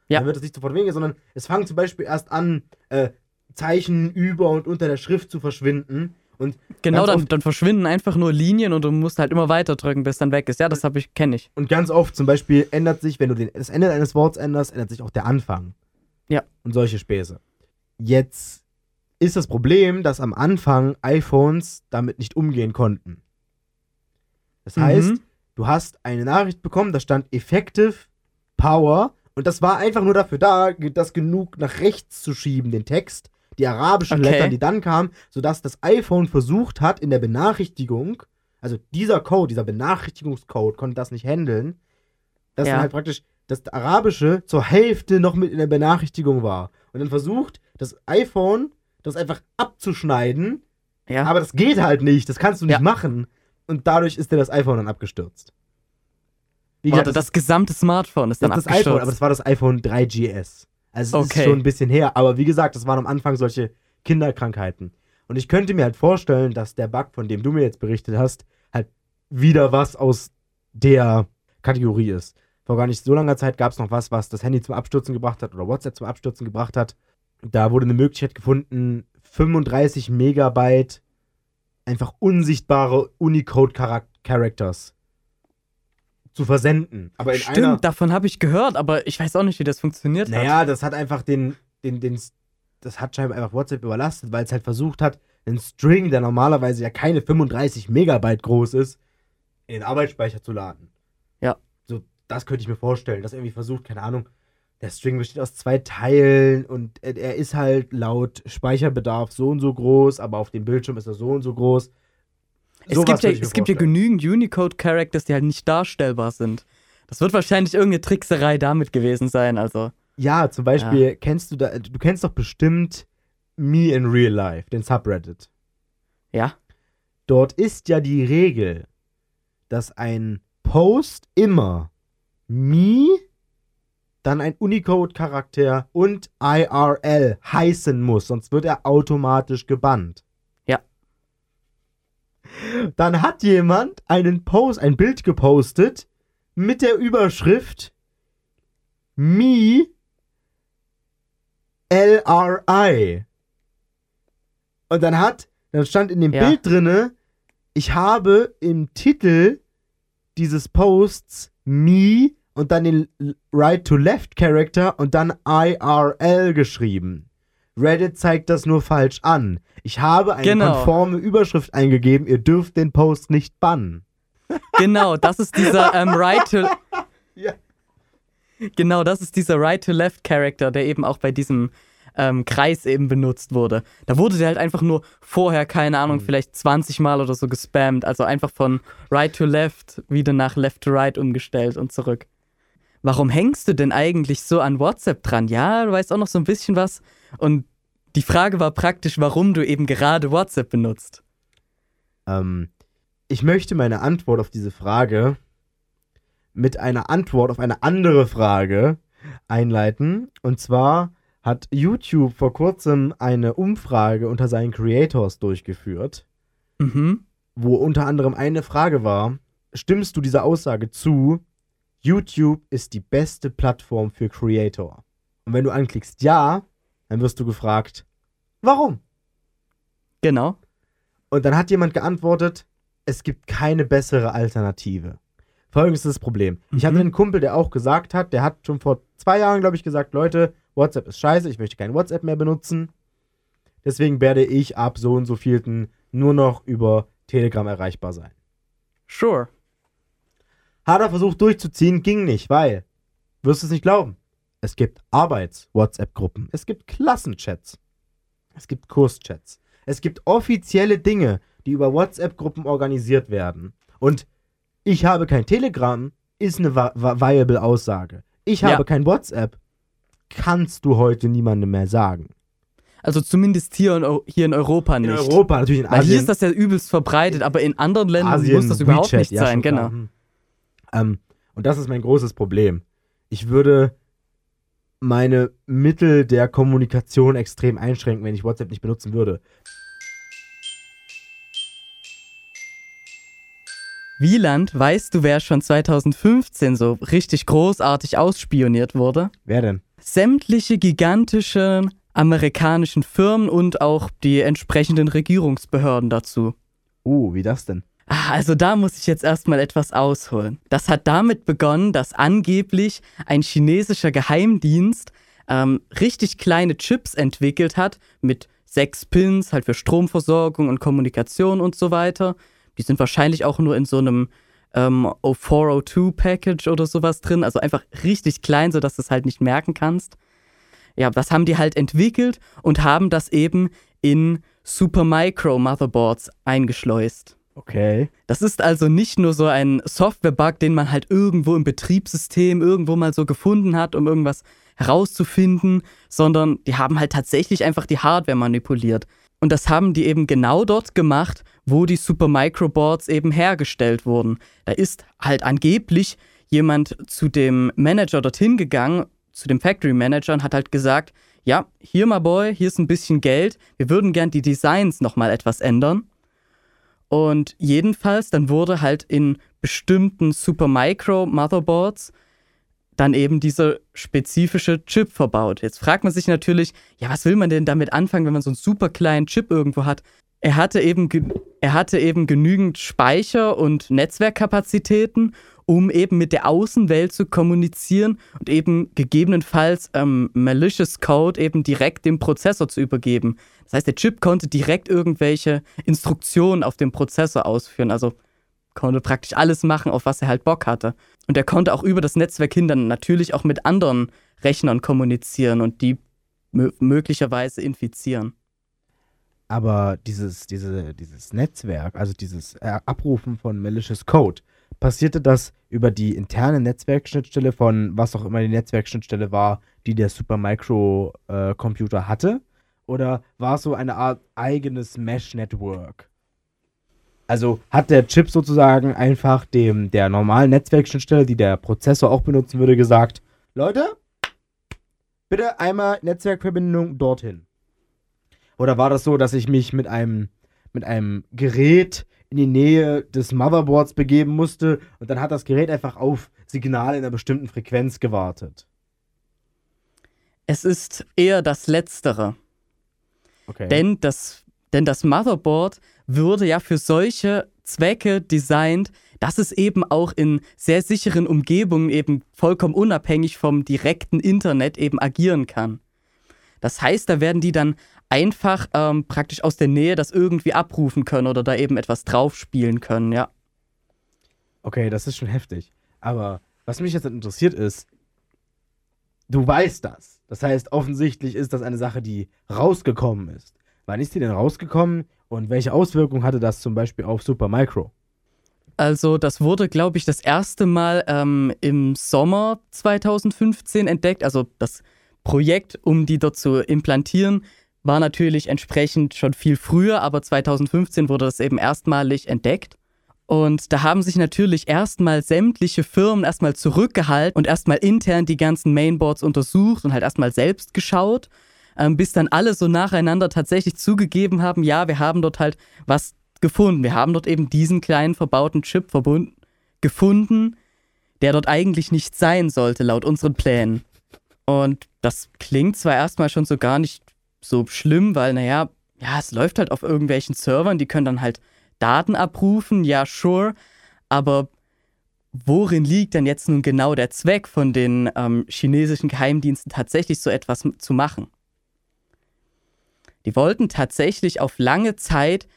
Ja. Dann wird das nicht sofort weniger, sondern es fangen zum Beispiel erst an, äh, Zeichen über und unter der Schrift zu verschwinden. Und Genau, dann, dann verschwinden einfach nur Linien und du musst halt immer weiter drücken, bis dann weg ist. Ja, das habe ich, kenne ich. Und ganz oft zum Beispiel ändert sich, wenn du den, das Ende eines Wortes änderst, ändert sich auch der Anfang. Ja. Und solche Späße. Jetzt ist das Problem, dass am Anfang iPhones damit nicht umgehen konnten. Das heißt, Mhm. du hast eine Nachricht bekommen, da stand Effective Power und das war einfach nur dafür da, das genug nach rechts zu schieben, den Text, die arabischen Okay. Letter, die dann kamen, sodass das iPhone versucht hat, in der Benachrichtigung, also dieser Code, dieser Benachrichtigungscode konnte das nicht handeln, dass Ja. dann halt praktisch das Arabische zur Hälfte noch mit in der Benachrichtigung war. Und dann versucht das iPhone, das einfach abzuschneiden, Ja. aber das geht halt nicht, das kannst du nicht Ja. machen. Und dadurch ist dir das iPhone dann abgestürzt. Wie Warte, gesagt, das gesamte Smartphone ist das dann das abgestürzt. iPhone, aber das war das iPhone 3GS. Also es Okay. ist schon ein bisschen her, aber wie gesagt, das waren am Anfang solche Kinderkrankheiten. Und ich könnte mir halt vorstellen, dass der Bug, von dem du mir jetzt berichtet hast, halt wieder was aus der Kategorie ist. Vor gar nicht so langer Zeit gab es noch was, was das Handy zum Abstürzen gebracht hat oder WhatsApp zum Abstürzen gebracht hat. Da wurde eine Möglichkeit gefunden, 35 Megabyte einfach unsichtbare Unicode-Characters zu versenden. Aber in einer, Stimmt, davon habe ich gehört, aber ich weiß auch nicht, wie das funktioniert hat. naja, das hat einfach den, den, den, das hat scheinbar einfach WhatsApp überlastet, weil es halt versucht hat, einen String, der normalerweise ja keine 35 Megabyte groß ist, in den Arbeitsspeicher zu laden. Ja. So, das könnte ich mir vorstellen, dass irgendwie versucht, keine Ahnung, der String besteht aus zwei Teilen und er ist halt laut Speicherbedarf so und so groß, aber auf dem Bildschirm ist er so und so groß. Es gibt ja, es gibt ja genügend Unicode-Characters, die halt nicht darstellbar sind. Das wird wahrscheinlich irgendeine Trickserei damit gewesen sein, also. Ja, zum Beispiel kennst du da, du kennst doch bestimmt Me in Real Life, den Subreddit. Ja. Dort ist ja die Regel, dass ein Post immer Me, dann ein Unicode-Charakter und IRL heißen muss, sonst wird er automatisch gebannt. Dann hat jemand einen Post, ein Bild gepostet mit der Überschrift Me LRI. Und dann hat, dann stand in dem Ja. Bild drinne, ich habe im Titel dieses Posts Me und dann den Right to Left Character und dann IRL geschrieben. Reddit zeigt das nur falsch an. Ich habe eine Genau. konforme Überschrift eingegeben, ihr dürft den Post nicht bannen. Genau, das ist dieser ähm, Right to. Ja. Genau, das ist dieser Right to Left Character, der eben auch bei diesem ähm, Kreis eben benutzt wurde. Da wurde der halt einfach nur vorher, keine Ahnung, Mhm. vielleicht 20 Mal oder so gespammt. Also einfach von Right to Left wieder nach Left to Right umgestellt und zurück. Warum hängst du denn eigentlich so an WhatsApp dran? Ja, du weißt auch noch so ein bisschen was. Und die Frage war praktisch, warum du eben gerade WhatsApp benutzt. Ähm, ich möchte meine Antwort auf diese Frage mit einer Antwort auf eine andere Frage einleiten. Und zwar hat YouTube vor kurzem eine Umfrage unter seinen Creators durchgeführt, Mhm. wo unter anderem eine Frage war, stimmst du dieser Aussage zu, YouTube ist die beste Plattform für Creator? Und wenn du anklickst Ja, dann wirst du gefragt, warum? Genau. Und dann hat jemand geantwortet, es gibt keine bessere Alternative. Folgendes ist das Problem. Ich hatte Mhm. einen Kumpel, der auch gesagt hat, der hat schon vor zwei Jahren, glaube ich, gesagt, Leute, WhatsApp ist scheiße, ich möchte kein WhatsApp mehr benutzen. Deswegen werde ich ab so und so vielten nur noch über Telegram erreichbar sein. Sure. Hat er versucht durchzuziehen, ging nicht, weil, wirst du es nicht glauben, es gibt Arbeits-WhatsApp-Gruppen, es gibt Klassenchats, es gibt Kurschats, es gibt offizielle Dinge, die über WhatsApp-Gruppen organisiert werden. Und ich habe kein Telegram, ist eine vi vi- viable Aussage. Ich Ja. habe kein WhatsApp, kannst du heute niemandem mehr sagen. Also zumindest hier in, hier in Europa nicht. In Europa, natürlich in Weil Asien. hier ist das ja übelst verbreitet, aber in anderen Ländern Asien, muss das überhaupt WeChat, nicht ja, sein, genau. klar. Hm. Ähm, und das ist mein großes Problem. Ich würde meine Mittel der Kommunikation extrem einschränken, wenn ich WhatsApp nicht benutzen würde. Wieland, weißt du, wer schon 2015 so richtig großartig ausspioniert wurde? Wer denn? Sämtliche gigantischen amerikanischen Firmen und auch die entsprechenden Regierungsbehörden dazu. Uh, wie das denn? Ah, Also da muss ich jetzt erstmal etwas ausholen. Das hat damit begonnen, dass angeblich ein chinesischer Geheimdienst ähm, richtig kleine Chips entwickelt hat mit sechs Pins, halt für Stromversorgung und Kommunikation und so weiter. Die sind wahrscheinlich auch nur in so einem ähm, 0402-Package oder sowas drin, also einfach richtig klein, sodass du es halt nicht merken kannst. Ja, das haben die halt entwickelt und haben das eben in Supermicro Motherboards eingeschleust. Okay. Das ist also nicht nur so ein Software-Bug, den man halt irgendwo im Betriebssystem irgendwo mal so gefunden hat, um irgendwas herauszufinden, sondern die haben halt tatsächlich einfach die Hardware manipuliert. Und das haben die eben genau dort gemacht, wo die Supermicro-Boards eben hergestellt wurden. Da ist halt angeblich jemand zu dem Manager dorthin gegangen, zu dem Factory Manager und hat halt gesagt, ja, hier my boy, hier ist ein bisschen Geld, wir würden gern die Designs nochmal etwas ändern. Und jedenfalls, dann wurde halt in bestimmten Supermicro Motherboards dann eben dieser spezifische Chip verbaut. Jetzt fragt man sich natürlich, ja, was will man denn damit anfangen, wenn man so einen super kleinen Chip irgendwo hat? Er hatte eben, er hatte eben genügend Speicher und Netzwerkkapazitäten, um eben mit der Außenwelt zu kommunizieren und eben gegebenenfalls ähm, malicious Code eben direkt dem Prozessor zu übergeben. Das heißt, der Chip konnte direkt irgendwelche Instruktionen auf dem Prozessor ausführen. Also konnte praktisch alles machen, auf was er halt Bock hatte. Und er konnte auch über das Netzwerk hin dann natürlich auch mit anderen Rechnern kommunizieren und die möglicherweise infizieren. Aber dieses, diese, dieses Netzwerk, also dieses Abrufen von malicious Code, passierte das über die interne Netzwerkschnittstelle von was auch immer die Netzwerkschnittstelle war, die der Supermicro-Computer äh, hatte? Oder war es so eine Art eigenes Mesh-Network? Also hat der Chip sozusagen einfach dem der normalen Netzwerkschnittstelle, die der Prozessor auch benutzen würde, gesagt: Leute, bitte einmal Netzwerkverbindung dorthin. Oder war das so, dass ich mich mit einem, mit einem Gerät in die Nähe des Motherboards begeben musste und dann hat das Gerät einfach auf Signale in einer bestimmten Frequenz gewartet? Es ist eher das Letztere. Okay. Denn das, denn das Motherboard würde ja für solche Zwecke designt, dass es eben auch in sehr sicheren Umgebungen eben vollkommen unabhängig vom direkten Internet eben agieren kann. Das heißt, da werden die dann einfach ähm, praktisch aus der Nähe das irgendwie abrufen können oder da eben etwas draufspielen können, ja. Okay, das ist schon heftig. Aber was mich jetzt interessiert ist, du weißt das. Das heißt, offensichtlich ist das eine Sache, die rausgekommen ist. Wann ist die denn rausgekommen und welche Auswirkungen hatte das zum Beispiel auf Supermicro? Also das wurde, glaube ich, das erste Mal ähm, im Sommer 2015 entdeckt. Also das Projekt, um die dort zu implantieren, war natürlich entsprechend schon viel früher, aber 2015 wurde das eben erstmalig entdeckt. Und da haben sich natürlich erstmal sämtliche Firmen erstmal zurückgehalten und erstmal intern die ganzen Mainboards untersucht und halt erstmal selbst geschaut ähm, bis dann alle so nacheinander tatsächlich zugegeben haben, ja, wir haben dort halt was gefunden. Wir haben dort eben diesen kleinen verbauten Chip verbunden, gefunden, der dort eigentlich nicht sein sollte, laut unseren Plänen. Und das klingt zwar erstmal schon so gar nicht so schlimm, weil, naja, ja, es läuft halt auf irgendwelchen Servern, die können dann halt Daten abrufen, ja, sure, aber worin liegt denn jetzt nun genau der Zweck von den ähm, chinesischen Geheimdiensten tatsächlich so etwas zu machen? Die wollten tatsächlich auf lange Zeit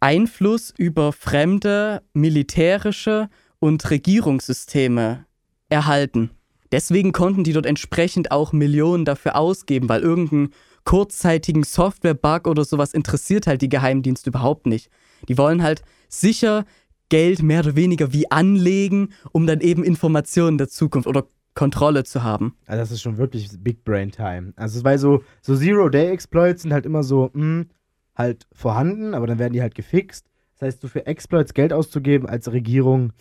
Einfluss über fremde militärische und Regierungssysteme erhalten. Deswegen konnten die dort entsprechend auch Millionen dafür ausgeben, weil irgendeinen kurzzeitigen Software-Bug oder sowas interessiert halt die Geheimdienste überhaupt nicht. Die wollen halt sicher Geld mehr oder weniger wie anlegen, um dann eben Informationen der Zukunft oder Kontrolle zu haben. Also das ist schon wirklich Big Brain Time. Also weil so, so Zero-Day-Exploits sind halt immer so, mh, hm, halt vorhanden, aber dann werden die halt gefixt. Das heißt, so für Exploits Geld auszugeben als Regierung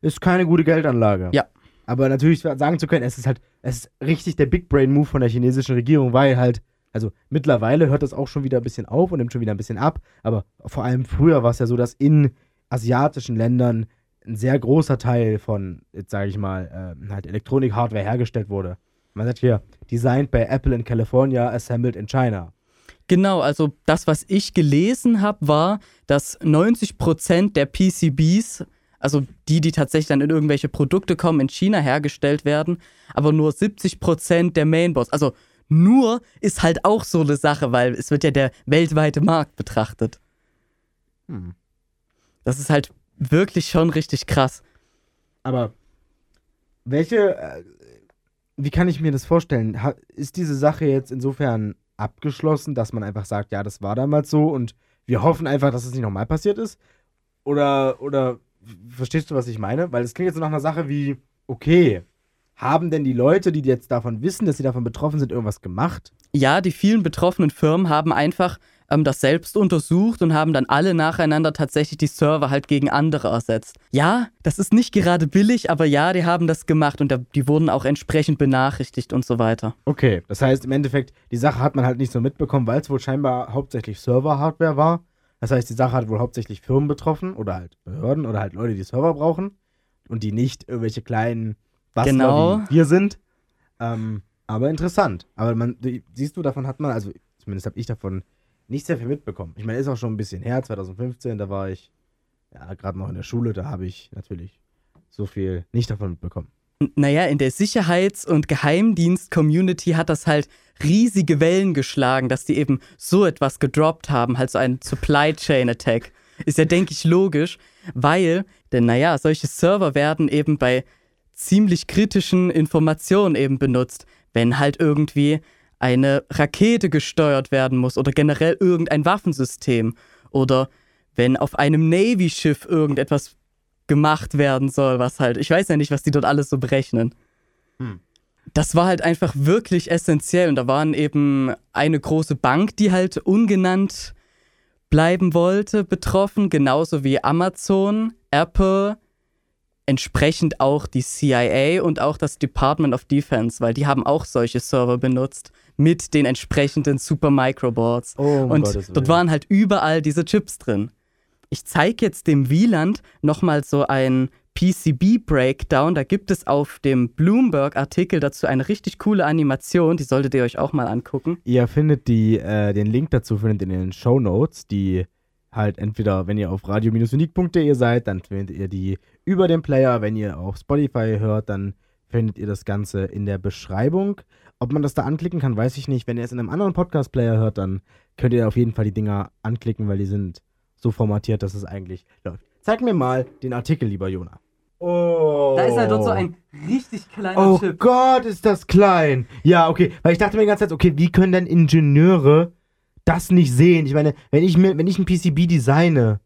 ist keine gute Geldanlage. Ja. Aber natürlich sagen zu können, es ist halt, es ist richtig der Big Brain Move von der chinesischen Regierung, weil halt, also mittlerweile hört das auch schon wieder ein bisschen auf und nimmt schon wieder ein bisschen ab, aber vor allem früher war es ja so, dass in asiatischen Ländern ein sehr großer Teil von, jetzt sage ich mal, äh, halt Elektronik-Hardware hergestellt wurde. Man sagt hier, designed by Apple in California, assembled in China. Genau, also das, was ich gelesen habe, war, dass 90% der PCBs, also die, die tatsächlich dann in irgendwelche Produkte kommen, in China hergestellt werden, aber nur 70% der Mainboards. Also nur ist halt auch so eine Sache, weil es wird ja der weltweite Markt betrachtet. Hm. Das ist halt wirklich schon richtig krass. Aber welche, äh, wie kann ich mir das vorstellen? ist diese Sache jetzt insofern abgeschlossen, dass man einfach sagt, ja, das war damals so und wir hoffen einfach, dass es nicht nochmal passiert ist? Oder, oder verstehst du, was ich meine? Weil es klingt jetzt so nach einer Sache wie, okay, haben denn die Leute, die jetzt davon wissen, dass sie davon betroffen sind, irgendwas gemacht? Ja, die vielen betroffenen Firmen haben einfach ähm, das selbst untersucht und haben dann alle nacheinander tatsächlich die Server halt gegen andere ersetzt. Ja, das ist nicht gerade billig, aber ja, die haben das gemacht und die wurden auch entsprechend benachrichtigt und so weiter. Okay, das heißt im Endeffekt, die Sache hat man halt nicht so mitbekommen, weil es wohl scheinbar hauptsächlich Server-Hardware war. Das heißt, die Sache hat wohl hauptsächlich Firmen betroffen oder halt Behörden oder halt Leute, die Server brauchen und die nicht irgendwelche kleinen Bastler Genau. wie wir sind. Ähm, aber interessant. Aber man, siehst du, davon hat man, also zumindest habe ich davon nicht sehr viel mitbekommen. Ich meine, ist auch schon ein bisschen her, 2015, da war ich ja gerade noch in der Schule, da habe ich natürlich so viel nicht davon mitbekommen. Naja, in der Sicherheits- und Geheimdienst-Community hat das halt riesige Wellen geschlagen, dass die eben so etwas gedroppt haben, halt so ein Supply Chain Attack. Ist ja, denke ich, logisch, weil, denn naja, solche Server werden eben bei ziemlich kritischen Informationen eben benutzt, wenn halt irgendwie eine Rakete gesteuert werden muss oder generell irgendein Waffensystem oder wenn auf einem Navy-Schiff irgendetwas gemacht werden soll, was halt, ich weiß ja nicht, was die dort alles so berechnen. Hm. Das war halt einfach wirklich essentiell und da waren eben eine große Bank, die halt ungenannt bleiben wollte, betroffen, genauso wie Amazon, Apple, entsprechend auch die CIA und auch das Department of Defense, weil die haben auch solche Server benutzt mit den entsprechenden Super Microboards. Oh, um und Gottes dort Willen. waren halt überall diese Chips drin. Ich zeige jetzt dem Wieland nochmal so ein PCB-Breakdown. Da gibt es auf dem Bloomberg-Artikel dazu eine richtig coole Animation. Die solltet ihr euch auch mal angucken. Ihr findet die, äh, den Link dazu findet in den Show Notes, die halt entweder, wenn ihr auf radio-unique.de seid, dann findet ihr die über den Player. Wenn ihr auf Spotify hört, dann findet ihr das Ganze in der Beschreibung. Ob man das da anklicken kann, weiß ich nicht. Wenn ihr es in einem anderen Podcast-Player hört, dann könnt ihr auf jeden Fall die Dinger anklicken, weil die sind so formatiert, dass es eigentlich läuft. Zeig mir mal den Artikel, lieber Jona. Oh. Da ist halt dort so ein richtig kleiner Oh Chip. Gott, ist das klein. Ja, okay. Weil ich dachte mir die ganze Zeit, okay, wie können denn Ingenieure das nicht sehen? Ich meine, wenn ich mir, wenn ich ein PCB designe,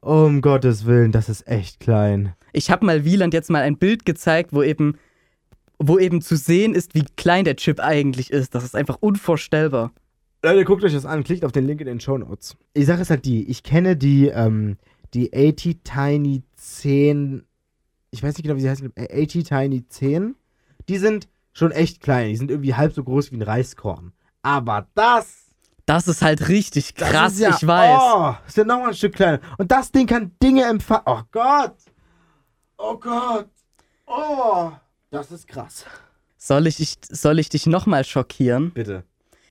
um Gottes Willen, das ist echt klein. Ich habe mal Wieland jetzt mal ein Bild gezeigt, wo eben, wo eben zu sehen ist, wie klein der Chip eigentlich ist. Das ist einfach unvorstellbar. Leute, guckt euch das an, klickt auf den Link in den Show Notes. Die Sache ist halt die, ich kenne die, ähm, die AT Tiny 10, ich weiß nicht genau, wie sie heißen, äh, AT Tiny 10. Die sind schon echt klein, die sind irgendwie halb so groß wie ein Reiskorn. Aber das Das ist halt richtig krass, ja, ich weiß. Oh, ist ja nochmal ein Stück kleiner. Und das Ding kann Dinge empfangen. Oh Gott. Oh Gott. Oh. Das ist krass. Soll ich, ich, soll ich dich nochmal schockieren? Bitte.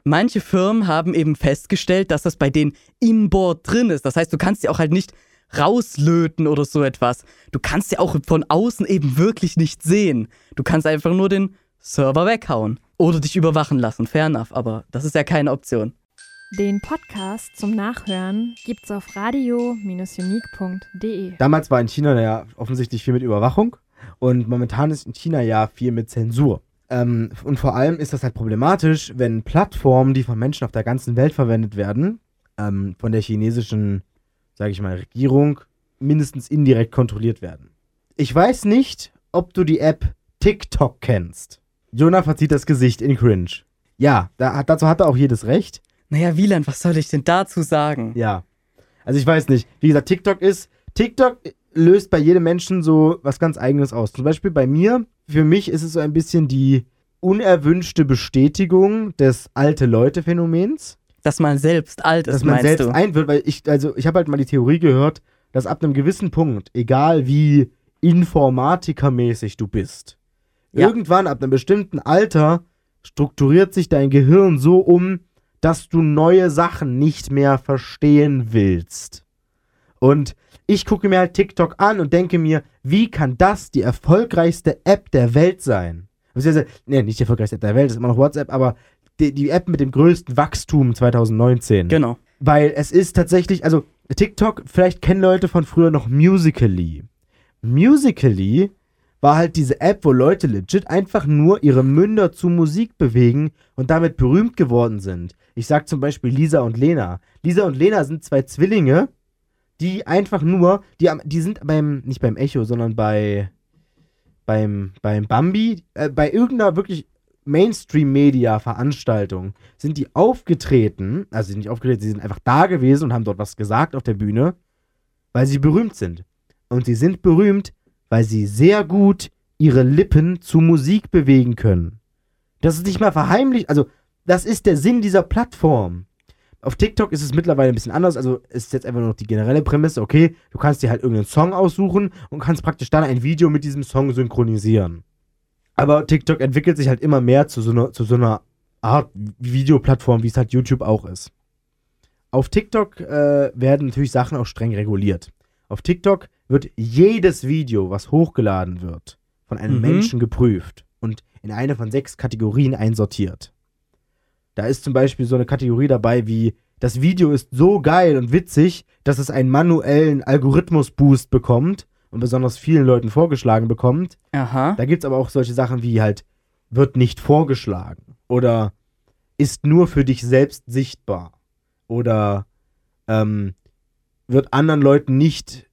Manche Firmen haben eben festgestellt, dass das bei denen im Board drin ist. Das heißt, du kannst sie auch halt nicht rauslöten oder so etwas. Du kannst sie auch von außen eben wirklich nicht sehen. Du kannst einfach nur den Server weghauen. Oder dich überwachen lassen. Fair enough, aber das ist ja keine Option. Den Podcast zum Nachhören gibt's auf radio-unique.de. Damals war in China ja offensichtlich viel mit Überwachung. Und momentan ist in China ja viel mit Zensur. Ähm, und vor allem ist das halt problematisch, wenn Plattformen, die von Menschen auf der ganzen Welt verwendet werden, ähm, von der chinesischen, sage ich mal, Regierung mindestens indirekt kontrolliert werden. Ich weiß nicht, ob du die App TikTok kennst. Jonah verzieht das Gesicht in Cringe. Ja, da, dazu hat er auch jedes Recht. Naja, Wieland, was soll ich denn dazu sagen? Ja. Also ich weiß nicht. Wie gesagt, TikTok ist. TikTok löst bei jedem Menschen so was ganz Eigenes aus. Zum Beispiel bei mir, für mich ist es so ein bisschen die unerwünschte Bestätigung des alte Leute-Phänomens. Dass man selbst alt ist, Dass man selbst du? ein wird, weil ich, also ich habe halt mal die Theorie gehört, dass ab einem gewissen Punkt, egal wie informatikermäßig du bist, Ja. irgendwann ab einem bestimmten Alter strukturiert sich dein Gehirn so um, dass du neue Sachen nicht mehr verstehen willst. Und ich gucke mir halt TikTok an und denke mir, wie kann das die erfolgreichste App der Welt sein? Beziehungsweise, nee, nicht die erfolgreichste App der Welt, ist immer noch WhatsApp, aber die, die App mit dem größten Wachstum 2019. Genau. Weil es ist tatsächlich, also TikTok, vielleicht kennen Leute von früher noch Musically. Musically war halt diese App, wo Leute legit einfach nur ihre Münder zu Musik bewegen und damit berühmt geworden sind. Ich sag zum Beispiel Lisa und Lena. Lisa und Lena sind zwei Zwillinge, die einfach nur, die, die sind beim, nicht beim Echo, sondern bei, beim, beim Bambi, äh, bei irgendeiner wirklich Mainstream-Media-Veranstaltungen sind die aufgetreten, also sind nicht aufgetreten, sie sind einfach da gewesen und haben dort was gesagt auf der Bühne, weil sie berühmt sind. Und sie sind berühmt, weil sie sehr gut ihre Lippen zu Musik bewegen können. Das ist nicht mal verheimlicht, also das ist der Sinn dieser Plattform. Auf TikTok ist es mittlerweile ein bisschen anders, also ist jetzt einfach nur noch die generelle Prämisse, okay, du kannst dir halt irgendeinen Song aussuchen und kannst praktisch dann ein Video mit diesem Song synchronisieren. Aber TikTok entwickelt sich halt immer mehr zu so einer, zu so einer Art Videoplattform, wie es halt YouTube auch ist. Auf TikTok äh, werden natürlich Sachen auch streng reguliert. Auf TikTok wird jedes Video, was hochgeladen wird, von einem Mhm. Menschen geprüft und in eine von sechs Kategorien einsortiert. Da ist zum Beispiel so eine Kategorie dabei wie das Video ist so geil und witzig, dass es einen manuellen Algorithmus-Boost bekommt und besonders vielen Leuten vorgeschlagen bekommt. Aha. Da gibt es aber auch solche Sachen wie halt, wird nicht vorgeschlagen oder ist nur für dich selbst sichtbar oder ähm, wird anderen Leuten nicht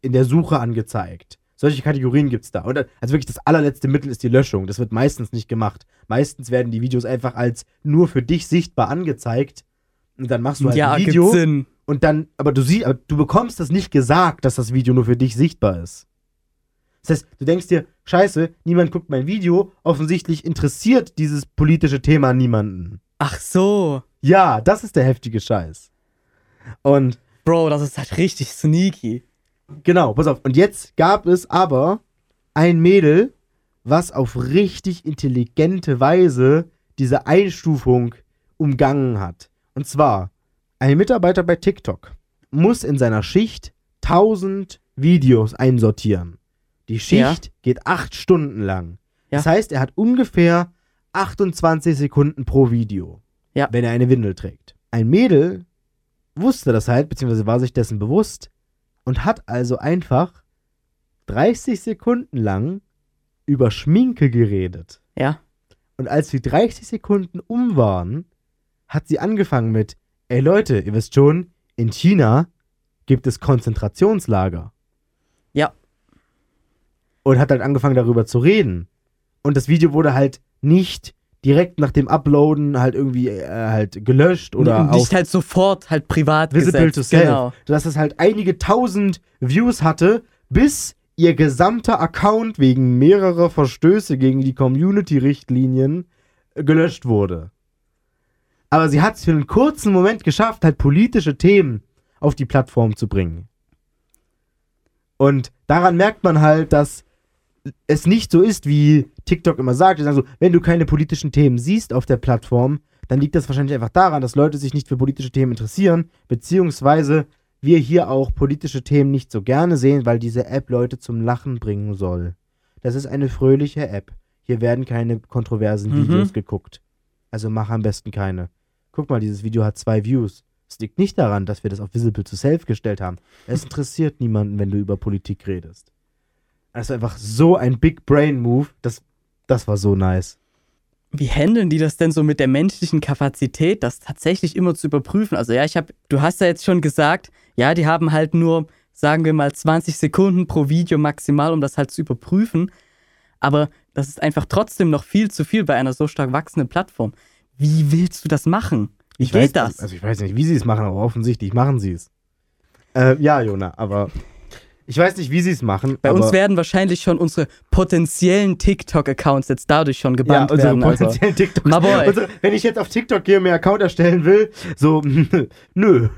in der Suche angezeigt. Solche Kategorien gibt es da. Und, also wirklich das allerletzte Mittel ist die Löschung. Das wird meistens nicht gemacht. Meistens werden die Videos einfach als nur für dich sichtbar angezeigt. Und dann machst du halt ja, ein Video gibt Sinn. und dann, aber du siehst, aber du bekommst das nicht gesagt, dass das Video nur für dich sichtbar ist. Das heißt, du denkst dir, scheiße, niemand guckt mein Video, offensichtlich interessiert dieses politische Thema niemanden. Ach so. Ja, das ist der heftige Scheiß. Und Bro, das ist halt richtig sneaky. Genau, pass auf, und jetzt gab es aber ein Mädel, was auf richtig intelligente Weise diese Einstufung umgangen hat. Und zwar, ein Mitarbeiter bei TikTok muss in seiner Schicht 1000 Videos einsortieren. Die Schicht geht acht Stunden lang. Ja. Das heißt, er hat ungefähr 28 Sekunden pro Video, Ja. wenn er eine Windel trägt. Ein Mädel wusste das halt, beziehungsweise war sich dessen bewusst und hat also einfach 30 Sekunden lang über Schminke geredet. Ja. Und als die 30 Sekunden um waren, hat sie angefangen mit, ey Leute, ihr wisst schon, in China gibt es Konzentrationslager. Ja. Und hat halt angefangen darüber zu reden. Und das Video wurde halt nicht direkt nach dem Uploaden halt irgendwie äh, halt gelöscht oder nicht auf halt sofort halt privat Visible gesetzt. to Self. Genau. Dass es halt einige tausend Views hatte, bis ihr gesamter Account wegen mehrerer Verstöße gegen die Community-Richtlinien äh, gelöscht wurde. Aber sie hat es für einen kurzen Moment geschafft, halt politische Themen auf die Plattform zu bringen. Und daran merkt man halt, dass es nicht so ist, wie TikTok immer sagt. Die sagen so, wenn du keine politischen Themen siehst auf der Plattform, dann liegt das wahrscheinlich einfach daran, dass Leute sich nicht für politische Themen interessieren, beziehungsweise wir hier auch politische Themen nicht so gerne sehen, weil diese App Leute zum Lachen bringen soll. Das ist eine fröhliche App. Hier werden keine kontroversen Mhm. Videos geguckt. Also mach am besten keine. Guck mal, dieses Video hat zwei Views. Es liegt nicht daran, dass wir das auf Visible to Self gestellt haben. Es interessiert niemanden, wenn du über Politik redest. Das ist einfach so ein Big Brain Move. Das, das war so nice. Wie handeln die das denn so mit der menschlichen Kapazität, das tatsächlich immer zu überprüfen? Also ja, ich habe, du hast ja jetzt schon gesagt, ja, die haben halt nur, sagen wir mal, 20 Sekunden pro Video maximal, um das halt zu überprüfen. Aber das ist einfach trotzdem noch viel zu viel bei einer so stark wachsenden Plattform. Wie willst du das machen? Wie Ich geht weiß, das? Also ich weiß nicht, wie sie es machen, aber offensichtlich machen sie es. Äh, ja, Jona, aber ich weiß nicht, wie sie es machen. bei uns werden wahrscheinlich schon unsere potenziellen TikTok-Accounts jetzt dadurch schon ja, gebannt unsere werden. Also. potenziellen. My boy. Unsere, wenn ich jetzt auf TikTok gehe und mir einen Account erstellen will, so, nö.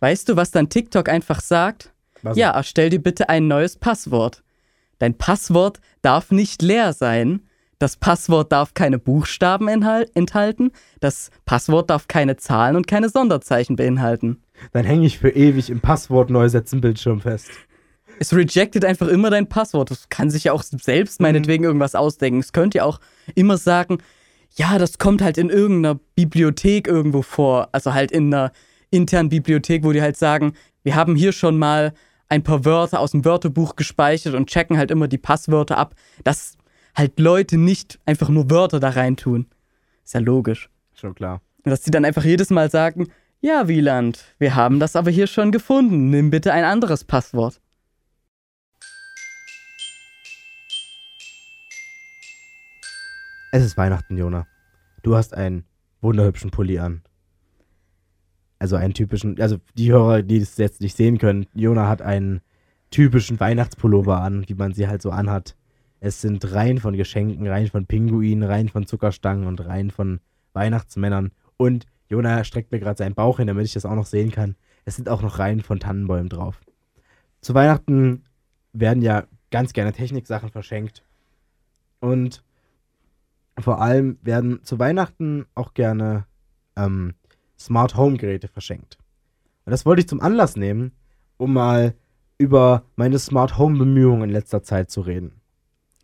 Weißt du, was dann TikTok einfach sagt? Was? Ja, erstell dir bitte ein neues Passwort. Dein Passwort darf nicht leer sein. Das Passwort darf keine Buchstaben enthal- enthalten. Das Passwort darf keine Zahlen und keine Sonderzeichen beinhalten. Dann hänge ich für ewig im Passwort neu setzen Bildschirm fest. Es rejectet einfach immer dein Passwort. Das kann sich ja auch selbst meinetwegen irgendwas ausdenken. Es könnte ja auch immer sagen, ja, das kommt halt in irgendeiner Bibliothek irgendwo vor. Also halt in einer internen Bibliothek, wo die halt sagen, wir haben hier schon mal ein paar Wörter aus dem Wörterbuch gespeichert und checken halt immer die Passwörter ab, dass halt Leute nicht einfach nur Wörter da reintun. Ist ja logisch. Schon klar. Und dass die dann einfach jedes Mal sagen, ja, Wieland, wir haben das aber hier schon gefunden. Nimm bitte ein anderes Passwort. Es ist Weihnachten, Jona. du hast einen wunderhübschen Pulli an. Also einen typischen, also die Hörer, die es jetzt nicht sehen können, Jona hat einen typischen Weihnachtspullover an, wie man sie halt so anhat. Es sind Reihen von Geschenken, Reihen von Pinguinen, Reihen von Zuckerstangen und Reihen von Weihnachtsmännern. Und Jona streckt mir gerade seinen Bauch hin, damit ich das auch noch sehen kann. Es sind auch noch Reihen von Tannenbäumen drauf. Zu Weihnachten werden ja ganz gerne Techniksachen verschenkt. Und vor allem werden zu Weihnachten auch gerne ähm, Smart Home Geräte verschenkt. Und das wollte ich zum Anlass nehmen, um mal über meine Smart Home Bemühungen in letzter Zeit zu reden.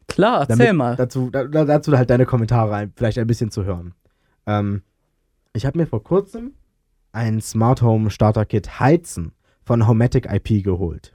Klar, erzähl Damit mal. Dazu, da, da- dazu halt deine Kommentare ein, vielleicht ein bisschen zu hören. Ähm, ich habe mir vor kurzem ein Smart Home Starter Kit Heizen von Homematic IP geholt.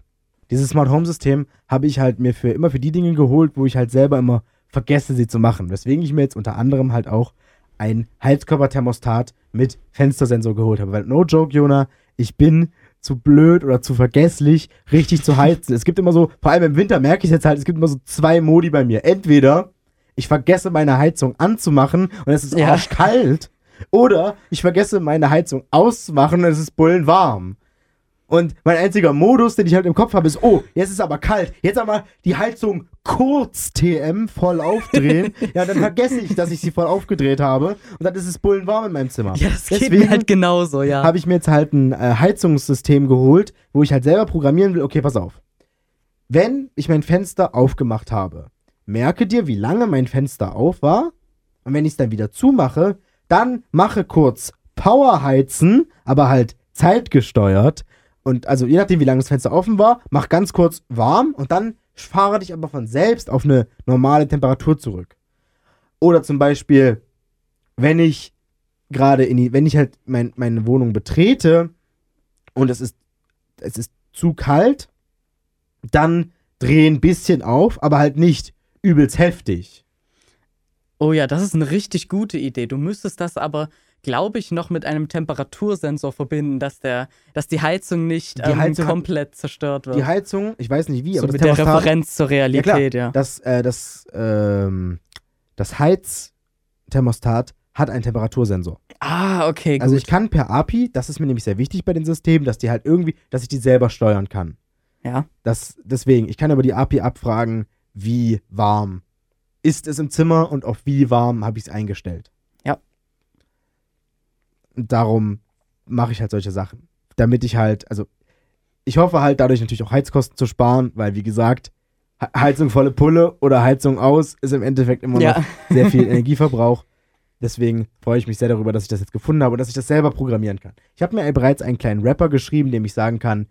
Dieses Smart Home System habe ich halt mir für immer für die Dinge geholt, wo ich halt selber immer vergesse, sie zu machen. Weswegen ich mir jetzt unter anderem halt auch ein Heizkörperthermostat mit Fenstersensor geholt habe. Weil, no joke, Jona, ich bin zu blöd oder zu vergesslich, richtig zu heizen. Es gibt immer so, vor allem im Winter merke ich es jetzt halt, es gibt immer so zwei Modi bei mir. Entweder ich vergesse meine Heizung anzumachen und es ist Ja. arschkalt, oder ich vergesse meine Heizung auszumachen und es ist bullenwarm. Und mein einziger Modus, den ich halt im Kopf habe, ist, oh, jetzt ist aber kalt. Jetzt aber die Heizung kurz TM voll aufdrehen. ja, dann vergesse ich, dass ich sie voll aufgedreht habe. Und dann ist es bullenwarm in meinem Zimmer. Ja, das geht Deswegen mir halt genauso, ja. habe ich mir jetzt halt ein äh, Heizungssystem geholt, wo ich halt selber programmieren will. Okay, pass auf. Wenn ich mein Fenster aufgemacht habe, merke dir, wie lange mein Fenster auf war. Und wenn ich es dann wieder zumache, dann mache kurz Powerheizen, aber halt zeitgesteuert. Und also je nachdem, wie lange das Fenster offen war, mach ganz kurz warm und dann fahre dich aber von selbst auf eine normale Temperatur zurück. Oder zum Beispiel, wenn ich gerade in die, wenn ich halt mein, meine Wohnung betrete und es ist, es ist zu kalt, dann dreh ein bisschen auf, aber halt nicht übelst heftig. Oh ja, das ist eine richtig gute Idee. Du müsstest das aber, glaube ich, noch mit einem Temperatursensor verbinden, dass der, dass die Heizung nicht Die ähm, Heizung komplett zerstört wird. Die Heizung, ich weiß nicht wie, so aber mit der Referenz zur ja, klar, Realität, ja. das, äh, das, ähm, das Heizthermostat hat einen Temperatursensor. Ah, okay, gut. Also ich kann per API, das ist mir nämlich sehr wichtig bei den Systemen, dass die halt irgendwie, dass ich die selber steuern kann. ja. Das, deswegen, ich kann über die API abfragen, wie warm ist es im Zimmer und auf wie warm habe ich es eingestellt. Darum mache ich halt solche Sachen. Damit ich halt, also ich hoffe halt dadurch natürlich auch Heizkosten zu sparen, weil wie gesagt, He- Heizung volle Pulle oder Heizung aus ist im Endeffekt immer noch Ja. sehr viel Energieverbrauch. Deswegen freue ich mich sehr darüber, dass ich das jetzt gefunden habe und dass ich das selber programmieren kann. Ich habe mir bereits einen kleinen Rapper geschrieben, dem ich sagen kann,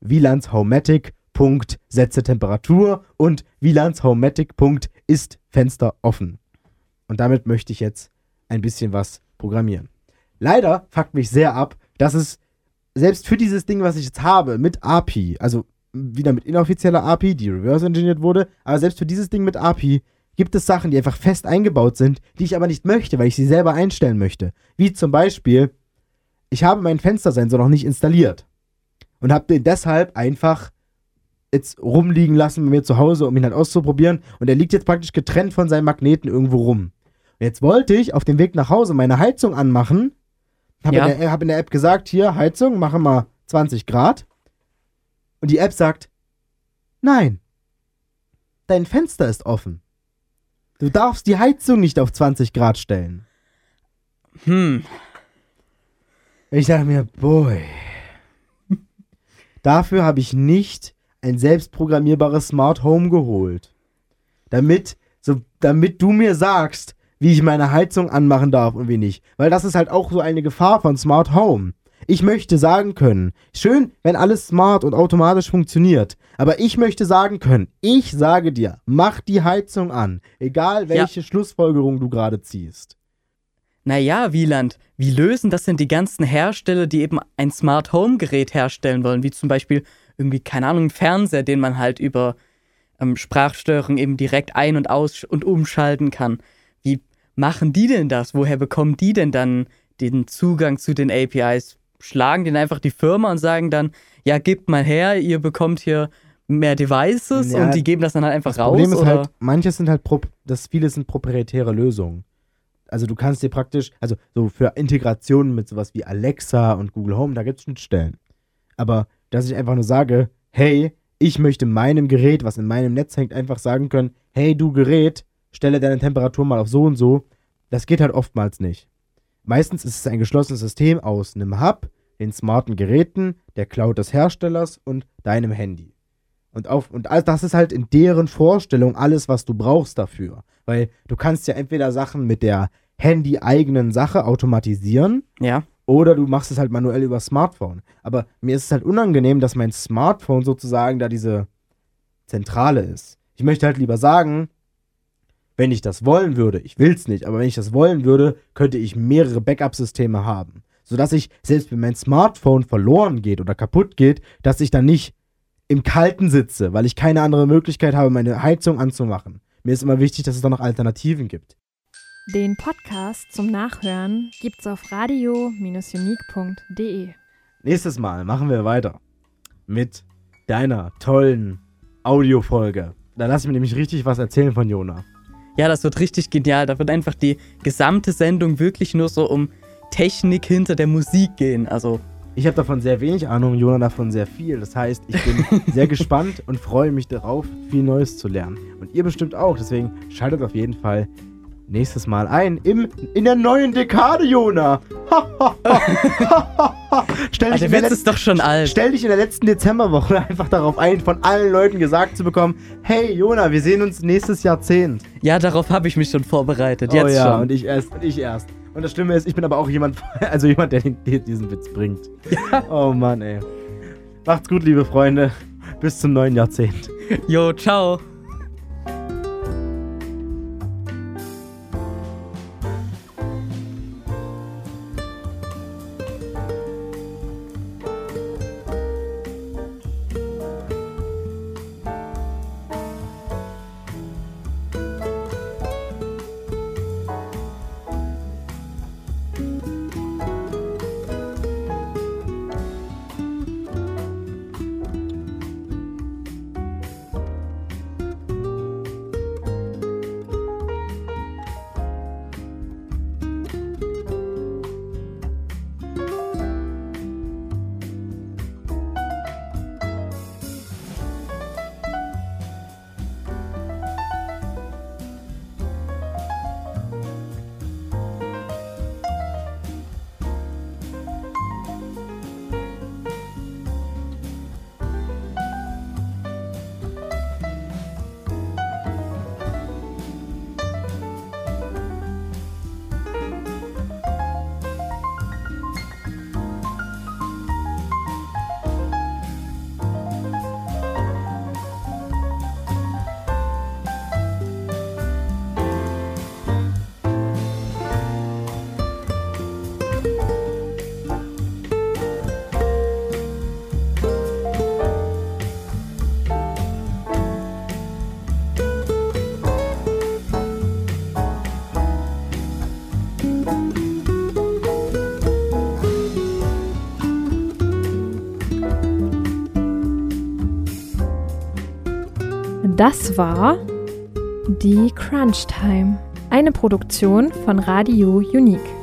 Wielands Homematic. Punkt, setze Temperatur und Wielands Homematic. Punkt, ist Fenster offen. Und damit möchte ich jetzt ein bisschen was programmieren. Leider fuckt mich sehr ab, dass es selbst für dieses Ding, was ich jetzt habe, mit API, also wieder mit inoffizieller API, die reverse engineert wurde, aber selbst für dieses Ding mit API gibt es Sachen, die einfach fest eingebaut sind, die ich aber nicht möchte, weil ich sie selber einstellen möchte. Wie zum Beispiel, ich habe meinen Fenstersensor noch nicht installiert und habe den deshalb einfach jetzt rumliegen lassen bei mir zu Hause, um ihn halt auszuprobieren. Und er liegt jetzt praktisch getrennt von seinem Magneten irgendwo rum. Und jetzt wollte ich auf dem Weg nach Hause meine Heizung anmachen. Habe Ja. in, der- hab in der App gesagt, hier, Heizung, mache mal 20 Grad. Und die App sagt, nein, dein Fenster ist offen. Du darfst die Heizung nicht auf 20 Grad stellen. Hm. Ich dachte mir, boy. Dafür habe ich nicht ein selbstprogrammierbares Smart Home geholt. Damit, so, damit du mir sagst, wie ich meine Heizung anmachen darf und wie nicht. Weil das ist halt auch so eine Gefahr von Smart Home. Ich möchte sagen können, schön, wenn alles smart und automatisch funktioniert. Aber ich möchte sagen können, ich sage dir, mach die Heizung an. Egal welche Schlussfolgerung du gerade ziehst. Naja, Wieland, wie lösen das denn die ganzen Hersteller, die eben ein Smart Home Gerät herstellen wollen, wie zum Beispiel irgendwie, keine Ahnung, ein Fernseher, den man halt über ähm, Sprachsteuerung eben direkt ein- und aus- und umschalten kann. Machen die denn das? Woher bekommen die denn dann den Zugang zu den APIs? Schlagen den einfach die Firma und sagen dann, ja, gebt mal her, ihr bekommt hier mehr Devices Ja, und die geben das dann halt einfach Das raus? Problem ist oder? halt, manches sind halt, das viele sind proprietäre Lösungen. also du kannst dir praktisch, also so für Integrationen mit sowas wie Alexa und Google Home, da gibt es Schnittstellen. Aber dass ich einfach nur sage, hey, ich möchte meinem Gerät, was in meinem Netz hängt, einfach sagen können, hey du Gerät, stelle deine Temperatur mal auf so und so, das geht halt oftmals nicht. Meistens ist es ein geschlossenes System aus einem Hub, den smarten Geräten, der Cloud des Herstellers und deinem Handy. Und, auf, und all das ist halt in deren Vorstellung alles, was du brauchst dafür. Weil du kannst ja entweder Sachen mit der Handy-eigenen Sache automatisieren Ja. oder du machst es halt manuell über Smartphone. Aber mir ist es halt unangenehm, dass mein Smartphone sozusagen da diese Zentrale ist. Ich möchte halt lieber sagen, wenn ich das wollen würde, ich will es nicht, aber wenn ich das wollen würde, könnte ich mehrere Backup-Systeme haben. Sodass ich, selbst wenn mein Smartphone verloren geht oder kaputt geht, dass ich dann nicht im Kalten sitze, weil ich keine andere Möglichkeit habe, meine Heizung anzumachen. Mir ist immer wichtig, dass es da noch Alternativen gibt. Den Podcast zum Nachhören gibt's auf radio-unique.de. Nächstes Mal machen wir weiter mit deiner tollen Audiofolge. Da lass ich mir nämlich richtig was erzählen von Jona. Ja, das wird richtig genial. Da wird einfach die gesamte Sendung wirklich nur so um Technik hinter der Musik gehen. Also, Ich habe davon sehr wenig Ahnung, Jona davon sehr viel. Das heißt, ich bin sehr gespannt und freue mich darauf, viel Neues zu lernen. Und ihr bestimmt auch. Deswegen schaltet auf jeden Fall nächstes Mal ein im, in der neuen Dekade, Jona. Stell dich in der der Witz ist doch schon alt. Stell dich in der letzten Dezemberwoche einfach darauf ein, von allen Leuten gesagt zu bekommen, hey Jona, wir sehen uns nächstes Jahrzehnt. Ja, darauf habe ich mich schon vorbereitet. oh Jetzt ja, schon. und ich erst, und ich erst. Und das Schlimme ist, ich bin aber auch jemand, also jemand, der den, diesen Witz bringt. Oh Mann, ey. Macht's gut, liebe Freunde. Bis zum neuen Jahrzehnt. Jo, ciao. Das war die Crunch Time, eine Produktion von Radio Unique.